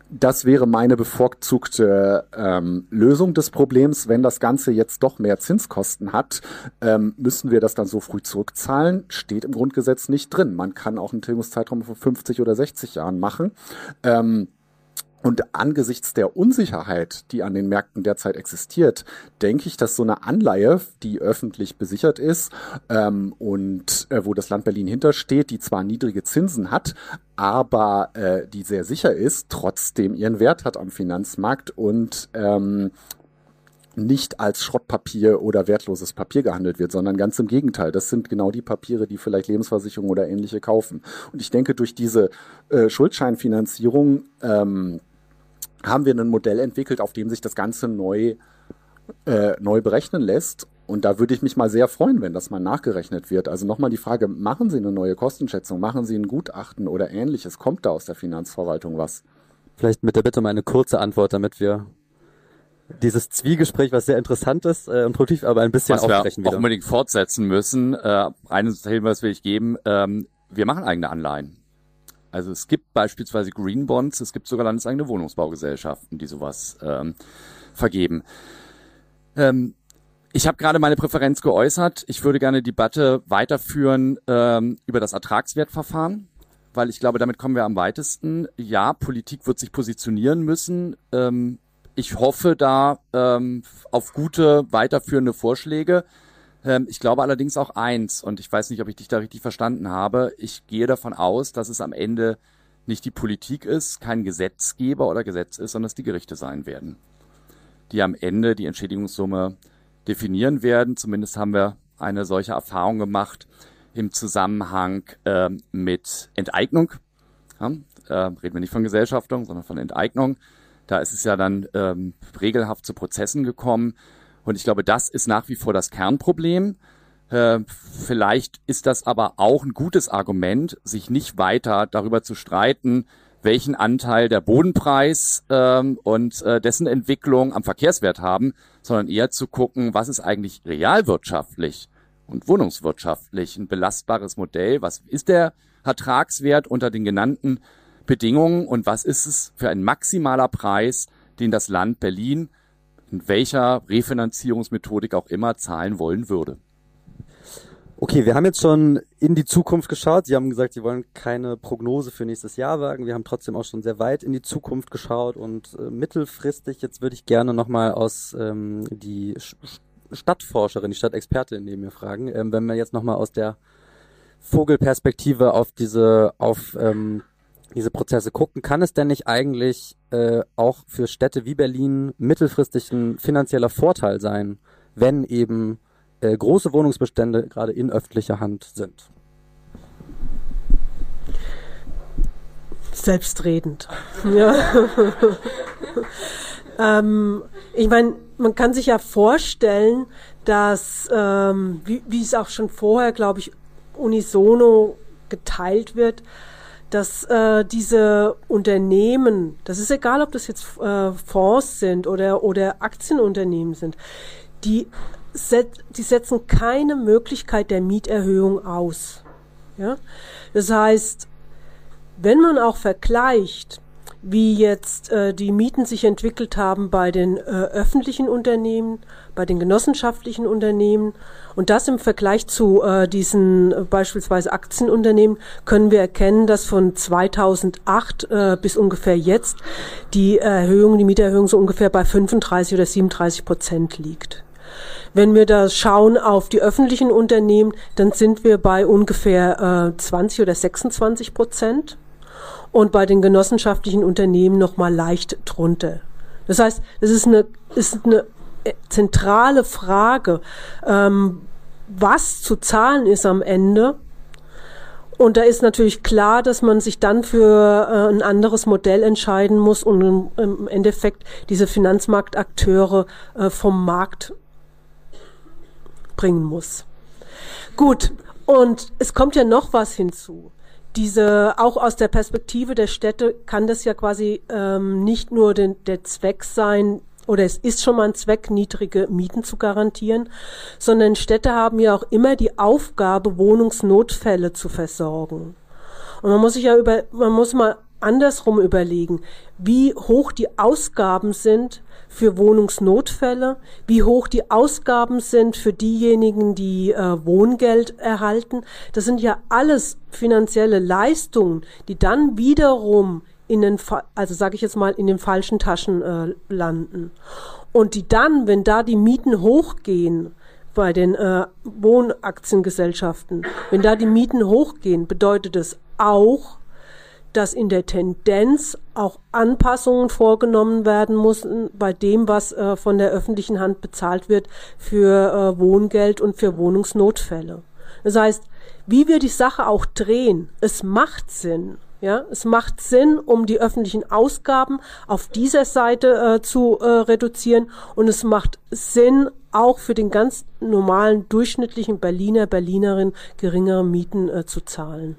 das wäre meine bevorzugte ähm, Lösung des Problems. Wenn das Ganze jetzt doch mehr Zinskosten hat, ähm, müssen wir das dann so früh zurückzahlen. Steht im Grundgesetz nicht drin. Man kann auch einen Tilgungszeitraum von 50 oder 60 Jahren machen. Ähm, und angesichts der Unsicherheit, die an den Märkten derzeit existiert, denke ich, dass so eine Anleihe, die öffentlich besichert ist ähm, und äh, wo das Land Berlin hintersteht, die zwar niedrige Zinsen hat, aber äh, die sehr sicher ist, trotzdem ihren Wert hat am Finanzmarkt und ähm, nicht als Schrottpapier oder wertloses Papier gehandelt wird, sondern ganz im Gegenteil. Das sind genau die Papiere, die vielleicht Lebensversicherungen oder ähnliche kaufen. Und ich denke, durch diese äh, Schuldscheinfinanzierung ähm, haben wir ein Modell entwickelt, auf dem sich das Ganze neu, äh, neu berechnen lässt Und da würde ich mich mal sehr freuen, wenn das mal nachgerechnet wird. Also nochmal die Frage, machen Sie eine neue Kostenschätzung, machen Sie ein Gutachten oder ähnliches? Kommt da aus der Finanzverwaltung was?
Vielleicht mit der Bitte um eine kurze Antwort, damit wir dieses Zwiegespräch, was sehr interessant ist äh, und produktiv, aber ein bisschen
was
aufbrechen
wir
wieder.
auch unbedingt fortsetzen müssen. Äh, eines Hinweis will ich geben. Ähm, wir machen eigene Anleihen. Also es gibt beispielsweise Green Bonds, es gibt sogar landeseigene Wohnungsbaugesellschaften, die sowas ähm, vergeben. Ähm, ich habe gerade meine Präferenz geäußert. Ich würde gerne Debatte weiterführen ähm, über das Ertragswertverfahren, weil ich glaube, damit kommen wir am weitesten. Ja, Politik wird sich positionieren müssen. Ähm, ich hoffe da ähm, auf gute weiterführende Vorschläge. Ähm, ich glaube allerdings auch eins, und ich weiß nicht, ob ich dich da richtig verstanden habe. Ich gehe davon aus, dass es am Ende nicht die Politik ist, kein Gesetzgeber oder Gesetz ist, sondern es die Gerichte sein werden, die am Ende die Entschädigungssumme definieren werden. Zumindest haben wir eine solche Erfahrung gemacht im Zusammenhang äh, mit Enteignung. Ja, äh, reden wir nicht von Gesellschaftung, sondern von Enteignung. Da ist es ja dann ähm, regelhaft zu Prozessen gekommen. Und ich glaube, das ist nach wie vor das Kernproblem. Äh, vielleicht ist das aber auch ein gutes Argument, sich nicht weiter darüber zu streiten, welchen Anteil der Bodenpreis ähm, und äh, dessen Entwicklung am Verkehrswert haben, sondern eher zu gucken, was ist eigentlich realwirtschaftlich und wohnungswirtschaftlich ein belastbares Modell, was ist der Ertragswert unter den genannten Bedingungen und was ist es für ein maximaler Preis, den das Land Berlin in welcher Refinanzierungsmethodik auch immer zahlen wollen würde.
Okay, wir haben jetzt schon in die Zukunft geschaut. Sie haben gesagt, Sie wollen keine Prognose für nächstes Jahr wagen. Wir haben trotzdem auch schon sehr weit in die Zukunft geschaut und äh, mittelfristig. Jetzt würde ich gerne nochmal aus ähm, die Sch Stadtforscherin, die Stadtexpertin neben mir fragen, ähm, wenn wir jetzt nochmal aus der Vogelperspektive auf diese auf ähm, diese Prozesse gucken, kann es denn nicht eigentlich äh, auch für Städte wie Berlin mittelfristig ein finanzieller Vorteil sein, wenn eben äh, große Wohnungsbestände gerade in öffentlicher Hand sind?
Selbstredend. Ja. ähm, ich meine, man kann sich ja vorstellen, dass, ähm, wie, wie es auch schon vorher, glaube ich, unisono geteilt wird, dass äh, diese Unternehmen, das ist egal, ob das jetzt äh, Fonds sind oder, oder Aktienunternehmen sind, die, set, die setzen keine Möglichkeit der Mieterhöhung aus. Ja? Das heißt, wenn man auch vergleicht, wie jetzt äh, die Mieten sich entwickelt haben bei den äh, öffentlichen Unternehmen, bei den genossenschaftlichen Unternehmen und das im Vergleich zu äh, diesen äh, beispielsweise Aktienunternehmen können wir erkennen, dass von 2008 äh, bis ungefähr jetzt die Erhöhung, die Mieterhöhung so ungefähr bei 35 oder 37 Prozent liegt. Wenn wir da schauen auf die öffentlichen Unternehmen, dann sind wir bei ungefähr äh, 20 oder 26 Prozent und bei den genossenschaftlichen Unternehmen noch mal leicht drunter. Das heißt, es ist eine, ist eine zentrale Frage, ähm, was zu zahlen ist am Ende. Und da ist natürlich klar, dass man sich dann für äh, ein anderes Modell entscheiden muss und im, im Endeffekt diese Finanzmarktakteure äh, vom Markt bringen muss. Gut, und es kommt ja noch was hinzu diese, auch aus der Perspektive der Städte kann das ja quasi ähm, nicht nur den, der Zweck sein, oder es ist schon mal ein Zweck, niedrige Mieten zu garantieren, sondern Städte haben ja auch immer die Aufgabe, Wohnungsnotfälle zu versorgen. Und man muss sich ja über, man muss mal andersrum überlegen, wie hoch die Ausgaben sind für Wohnungsnotfälle, wie hoch die Ausgaben sind für diejenigen, die äh, Wohngeld erhalten. Das sind ja alles finanzielle Leistungen, die dann wiederum in den, also sage ich jetzt mal, in den falschen Taschen äh, landen. Und die dann, wenn da die Mieten hochgehen, bei den äh, Wohnaktiengesellschaften, wenn da die Mieten hochgehen, bedeutet es auch, dass in der Tendenz auch Anpassungen vorgenommen werden müssen bei dem, was äh, von der öffentlichen Hand bezahlt wird für äh, Wohngeld und für Wohnungsnotfälle. Das heißt, wie wir die Sache auch drehen, es macht Sinn. Ja, es macht Sinn, um die öffentlichen Ausgaben auf dieser Seite äh, zu äh, reduzieren und es macht Sinn, auch für den ganz normalen durchschnittlichen Berliner, Berlinerin geringere Mieten äh, zu zahlen.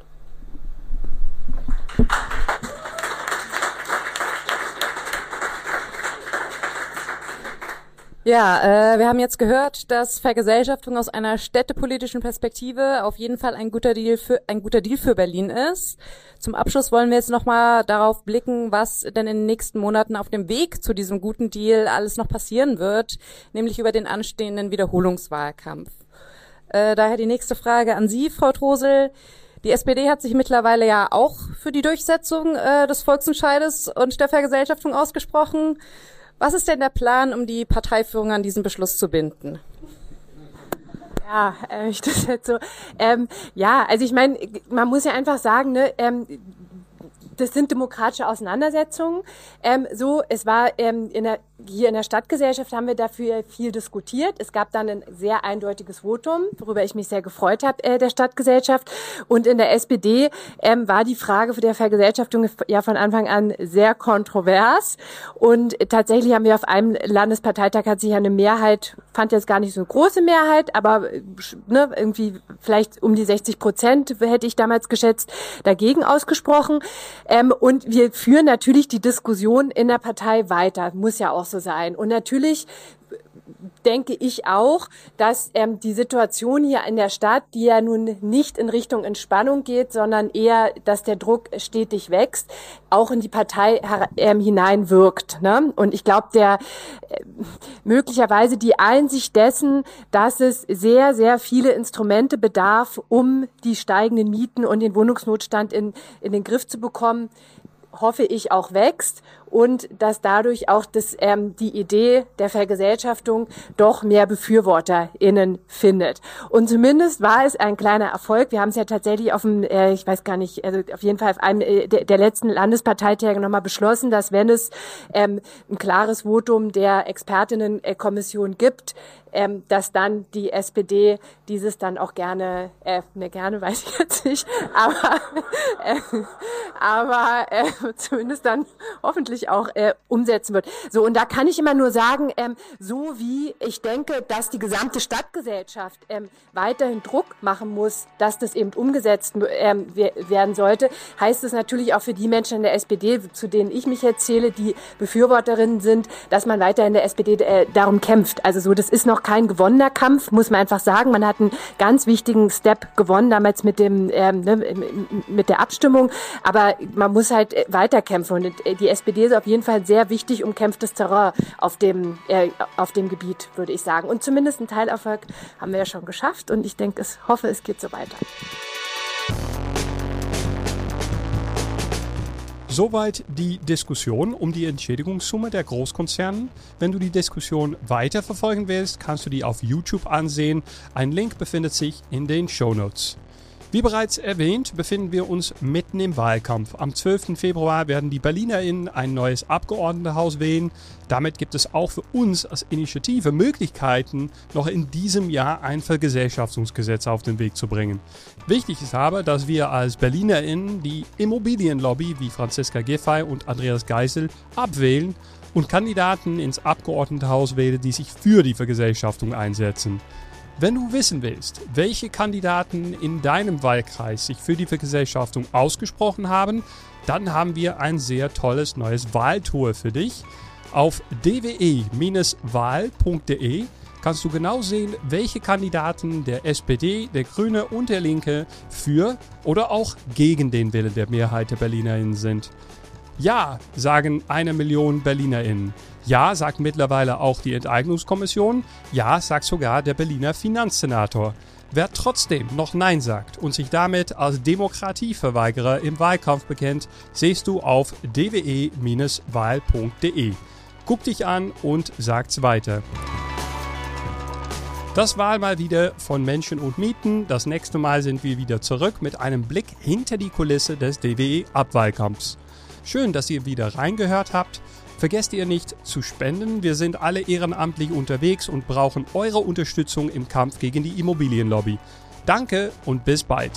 Ja, äh, wir haben jetzt gehört, dass Vergesellschaftung aus einer städtepolitischen Perspektive auf jeden Fall ein guter Deal für ein guter Deal für Berlin ist. Zum Abschluss wollen wir jetzt nochmal darauf blicken, was denn in den nächsten Monaten auf dem Weg zu diesem guten Deal alles noch passieren wird, nämlich über den anstehenden Wiederholungswahlkampf. Äh, daher die nächste Frage an Sie, Frau Trosel. Die SPD hat sich mittlerweile ja auch für die Durchsetzung äh, des Volksentscheides und der Vergesellschaftung ausgesprochen. Was ist denn der Plan, um die Parteiführung an diesen Beschluss zu binden?
Ja, äh, ich das jetzt so. Ähm, ja, also ich meine, man muss ja einfach sagen, ne, ähm, das sind demokratische Auseinandersetzungen. Ähm, so, es war ähm, in der, hier in der Stadtgesellschaft haben wir dafür viel diskutiert. Es gab dann ein sehr eindeutiges Votum, worüber ich mich sehr gefreut habe, äh, der Stadtgesellschaft. Und in der SPD ähm, war die Frage der Vergesellschaftung ja von Anfang an sehr kontrovers. Und tatsächlich haben wir auf einem Landesparteitag hat sich eine Mehrheit, fand jetzt gar nicht so eine große Mehrheit, aber ne, irgendwie vielleicht um die 60 Prozent hätte ich damals geschätzt, dagegen ausgesprochen. Ähm, und wir führen natürlich die Diskussion in der Partei weiter, muss ja auch so sein. Und natürlich denke ich auch, dass ähm, die Situation hier in der Stadt, die ja nun nicht in Richtung Entspannung geht, sondern eher, dass der Druck stetig wächst, auch in die Partei ähm, hineinwirkt. Ne? Und ich glaube, der äh, möglicherweise die Einsicht dessen, dass es sehr, sehr viele Instrumente bedarf, um die steigenden Mieten und den Wohnungsnotstand in, in den Griff zu bekommen, hoffe ich, auch wächst und dass dadurch auch das, ähm, die Idee der Vergesellschaftung doch mehr BefürworterInnen findet. Und zumindest war es ein kleiner Erfolg. Wir haben es ja tatsächlich auf dem, äh, ich weiß gar nicht, also auf jeden Fall auf einem äh, der, der letzten Landesparteitage nochmal beschlossen, dass wenn es ähm, ein klares Votum der Expertinnenkommission gibt, ähm, dass dann die SPD dieses dann auch gerne, äh, ne, gerne weiß ich jetzt nicht, aber, äh, aber äh, zumindest dann hoffentlich auch äh, umsetzen wird. So, und da kann ich immer nur sagen, ähm, so wie ich denke, dass die gesamte Stadtgesellschaft ähm, weiterhin Druck machen muss, dass das eben umgesetzt ähm, werden sollte, heißt es natürlich auch für die Menschen in der SPD, zu denen ich mich erzähle, die Befürworterinnen sind, dass man weiter in der SPD äh, darum kämpft. Also so, das ist noch kein gewonnener Kampf, muss man einfach sagen. Man hat einen ganz wichtigen Step gewonnen damals mit dem ähm, ne, mit der Abstimmung, aber man muss halt äh, weiterkämpfen und äh, die SPD ist auf jeden Fall sehr wichtig umkämpftes Terrain auf dem äh, auf dem Gebiet, würde ich sagen. Und zumindest einen Teilerfolg haben wir ja schon geschafft und ich denke, es hoffe, es geht so weiter.
Soweit die Diskussion um die Entschädigungssumme der Großkonzernen. Wenn du die Diskussion weiter verfolgen willst, kannst du die auf YouTube ansehen. Ein Link befindet sich in den Show Notes. Wie bereits erwähnt, befinden wir uns mitten im Wahlkampf. Am 12. Februar werden die BerlinerInnen ein neues Abgeordnetenhaus wählen. Damit gibt es auch für uns als Initiative Möglichkeiten, noch in diesem Jahr ein Vergesellschaftungsgesetz auf den Weg zu bringen. Wichtig ist aber, dass wir als BerlinerInnen die Immobilienlobby wie Franziska Giffey und Andreas Geisel abwählen und Kandidaten ins Abgeordnetenhaus wählen, die sich für die Vergesellschaftung einsetzen. Wenn du wissen willst, welche Kandidaten in deinem Wahlkreis sich für die Vergesellschaftung ausgesprochen haben, dann haben wir ein sehr tolles neues Wahltour für dich. Auf dwe-wahl.de kannst du genau sehen, welche Kandidaten der SPD, der Grüne und der Linke für oder auch gegen den Willen der Mehrheit der BerlinerInnen sind. Ja, sagen eine Million BerlinerInnen. Ja, sagt mittlerweile auch die Enteignungskommission. Ja, sagt sogar der Berliner Finanzsenator. Wer trotzdem noch Nein sagt und sich damit als Demokratieverweigerer im Wahlkampf bekennt, siehst du auf dwe-wahl.de. Guck dich an und sag's weiter. Das war mal wieder von Menschen und Mieten. Das nächste Mal sind wir wieder zurück mit einem Blick hinter die Kulisse des DWE-Abwahlkampfs. Schön, dass ihr wieder reingehört habt. Vergesst ihr nicht zu spenden. Wir sind alle ehrenamtlich unterwegs und brauchen eure Unterstützung im Kampf gegen die Immobilienlobby. Danke und bis bald.